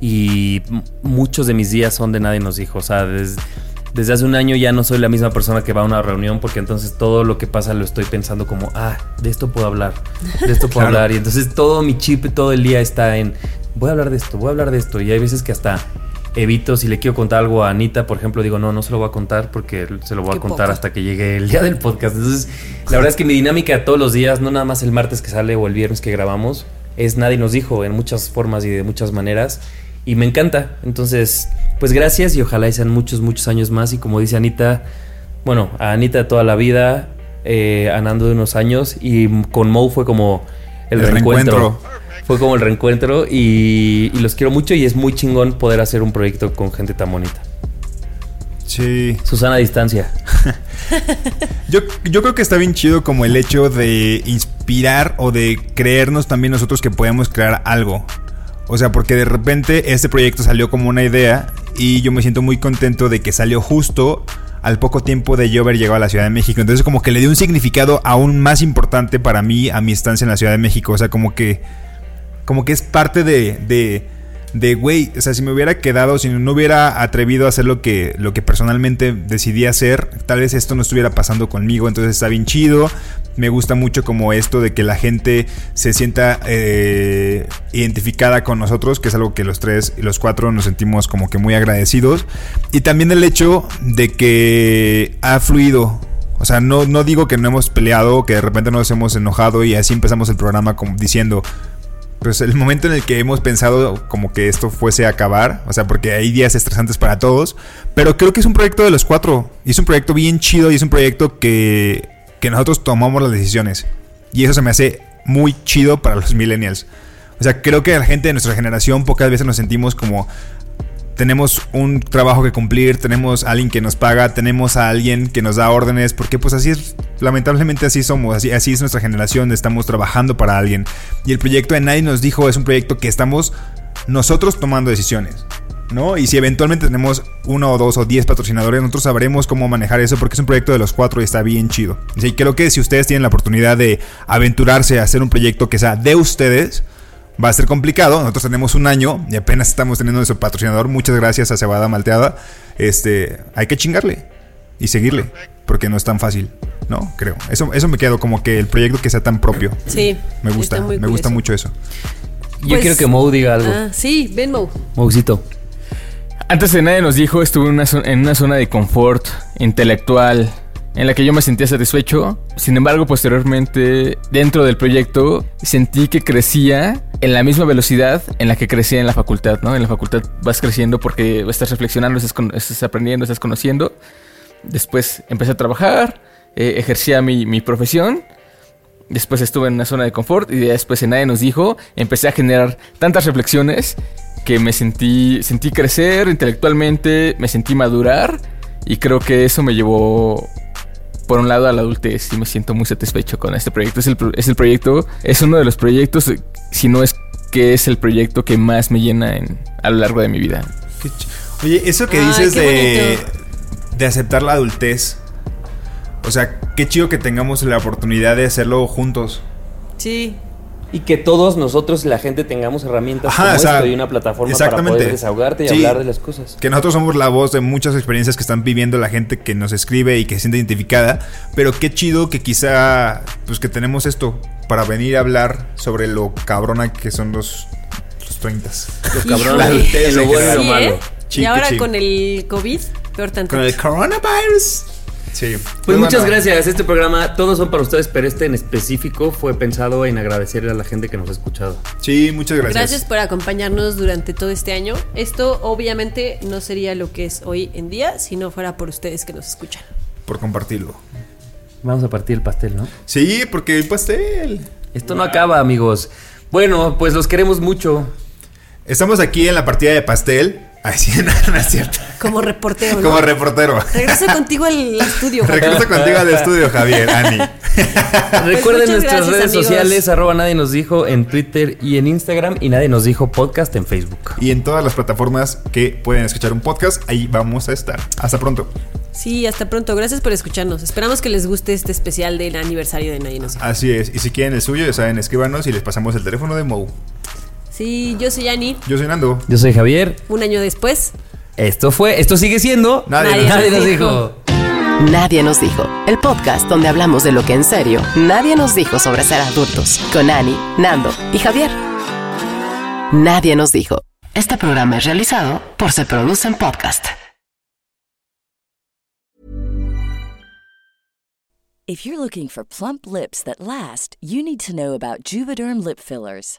y muchos de mis días son de nadie nos dijo. O sea, desde hace un año ya no soy la misma persona que va a una reunión porque entonces todo lo que pasa lo estoy pensando como, ah, de esto puedo hablar, de esto puedo hablar. Y entonces todo mi chip todo el día está en, voy a hablar de esto, voy a hablar de esto. Y hay veces que hasta evito, si le quiero contar algo a Anita, por ejemplo, digo, no, no se lo voy a contar porque se lo voy a contar hasta que llegue el día del podcast. Entonces, la verdad es que mi dinámica todos los días, no nada más el martes que sale o el viernes que grabamos, es nadie nos dijo en muchas formas y de muchas maneras y me encanta. Entonces, pues gracias y ojalá sean muchos, muchos años más. Y como dice Anita, bueno, a Anita de toda la vida, eh, Anando de unos años y con Mo fue como el, reencuentro. Fue como el reencuentro y, y los quiero mucho y es muy chingón poder hacer un proyecto con gente tan bonita.
Sí.
Susana a distancia.
yo, yo creo que está bien chido como el hecho de inspirar o de creernos también nosotros que podemos crear algo. O sea, porque de repente este proyecto salió como una idea y yo me siento muy contento de que salió justo al poco tiempo de yo haber llegado a la Ciudad de México. Entonces como que le dio un significado aún más importante para mí a mi estancia en la Ciudad de México. O sea, como que como que es parte de, de de, güey, o sea, si me hubiera quedado, si no hubiera atrevido a hacer lo que, lo que personalmente decidí hacer, tal vez esto no estuviera pasando conmigo, entonces está bien chido. Me gusta mucho como esto de que la gente se sienta eh, identificada con nosotros, que es algo que los tres y los cuatro nos sentimos como que muy agradecidos. Y también el hecho de que ha fluido o sea, no, no digo que no hemos peleado, que de repente nos hemos enojado y así empezamos el programa como diciendo, pues el momento en el que hemos pensado como que esto fuese a acabar, o sea, porque hay días estresantes para todos, pero creo que es un proyecto de los cuatro, y es un proyecto bien chido y es un proyecto que, que nosotros tomamos las decisiones, y eso se me hace muy chido para los millennials. O sea, creo que la gente de nuestra generación pocas veces nos sentimos como, tenemos un trabajo que cumplir, tenemos a alguien que nos paga, tenemos a alguien que nos da órdenes, porque pues así es, lamentablemente así somos, así, así es nuestra generación, estamos trabajando para alguien. Y el proyecto de Nadie nos dijo es un proyecto que estamos nosotros tomando decisiones. ¿No? Y si eventualmente tenemos uno o dos o diez patrocinadores, nosotros sabremos cómo manejar eso porque es un proyecto de los cuatro y está bien chido. Y creo que si ustedes tienen la oportunidad de aventurarse a hacer un proyecto que sea de ustedes, va a ser complicado. Nosotros tenemos un año y apenas estamos teniendo nuestro patrocinador. Muchas gracias a Cebada Malteada. Este, hay que chingarle y seguirle, porque no es tan fácil, ¿no? Creo. Eso, eso me quedo como que el proyecto que sea tan propio.
Sí.
Me gusta, me gusta mucho eso.
Yo pues, quiero que Mo diga algo.
Ah, sí, ven Mo.
Moucito.
Antes de nadie nos dijo, estuve en una, en una zona de confort intelectual en la que yo me sentía satisfecho. Sin embargo, posteriormente, dentro del proyecto, sentí que crecía en la misma velocidad en la que crecía en la facultad, ¿no? En la facultad vas creciendo porque estás reflexionando, estás, aprendiendo, estás conociendo. Después empecé a trabajar, eh, ejercía mi, mi, profesión. Después estuve en una zona de confort y después en nadie nos dijo, empecé a generar tantas reflexiones que me sentí, sentí crecer intelectualmente, me sentí madurar y creo que eso me llevó por un lado a la adultez y me siento muy satisfecho con este proyecto. Es el, es el proyecto, es uno de los proyectos, si no es que es el proyecto que más me llena en, a lo largo de mi vida.
Oye, eso que dices de, de aceptar la adultez, o sea, qué chido que tengamos la oportunidad de hacerlo juntos.
Sí,
y que todos nosotros, la gente, tengamos herramientas como esto y una plataforma para poder desahogarte y hablar de las cosas.
Que nosotros somos la voz de muchas experiencias que están viviendo la gente que nos escribe y que se siente identificada, pero qué chido que quizá, pues que tenemos esto para venir a hablar sobre lo cabrona que son los, los 30.
Los cabrones, lo bueno y lo malo.
y ahora con el COVID,
Con el coronavirus. Sí.
Pues muchas gracias. Este programa, todos son para ustedes, pero este en específico fue pensado en agradecerle a la gente que nos ha escuchado.
Sí, muchas gracias.
Gracias por acompañarnos durante todo este año. Esto obviamente no sería lo que es hoy en día si no fuera por ustedes que nos escuchan.
Por compartirlo.
Vamos a partir el pastel, ¿no?
Sí, porque el pastel.
Esto no acaba, amigos. Bueno, pues los queremos mucho.
Estamos aquí en la partida de pastel. Ay, sí, no, es cierto.
Como reportero.
¿no? Como reportero.
Regreso contigo al estudio.
Regreso contigo al estudio, Javier, Ani.
Recuerden pues nuestras redes sociales, arroba nadie nos dijo en Twitter y en Instagram y nadie nos dijo podcast en Facebook.
Y en todas las plataformas que pueden escuchar un podcast, ahí vamos a estar. Hasta pronto.
Sí, hasta pronto. Gracias por escucharnos. Esperamos que les guste este especial del aniversario de Nadie nos dijo.
Así es. Y si quieren el suyo, ya saben, escríbanos y les pasamos el teléfono de Mou.
Sí, yo soy Ani.
Yo soy Nando.
Yo soy Javier.
Un año después.
Esto fue, esto sigue siendo.
Nadie,
nadie nos, dijo.
Nadie nos dijo. El podcast donde hablamos de lo que en serio nadie nos dijo sobre ser adultos. Con Ani, Nando y Javier. Nadie nos dijo. Este programa es realizado por Se Producen Podcast.
If you're looking for plump lips that last, you need to know about Juvederm lip fillers.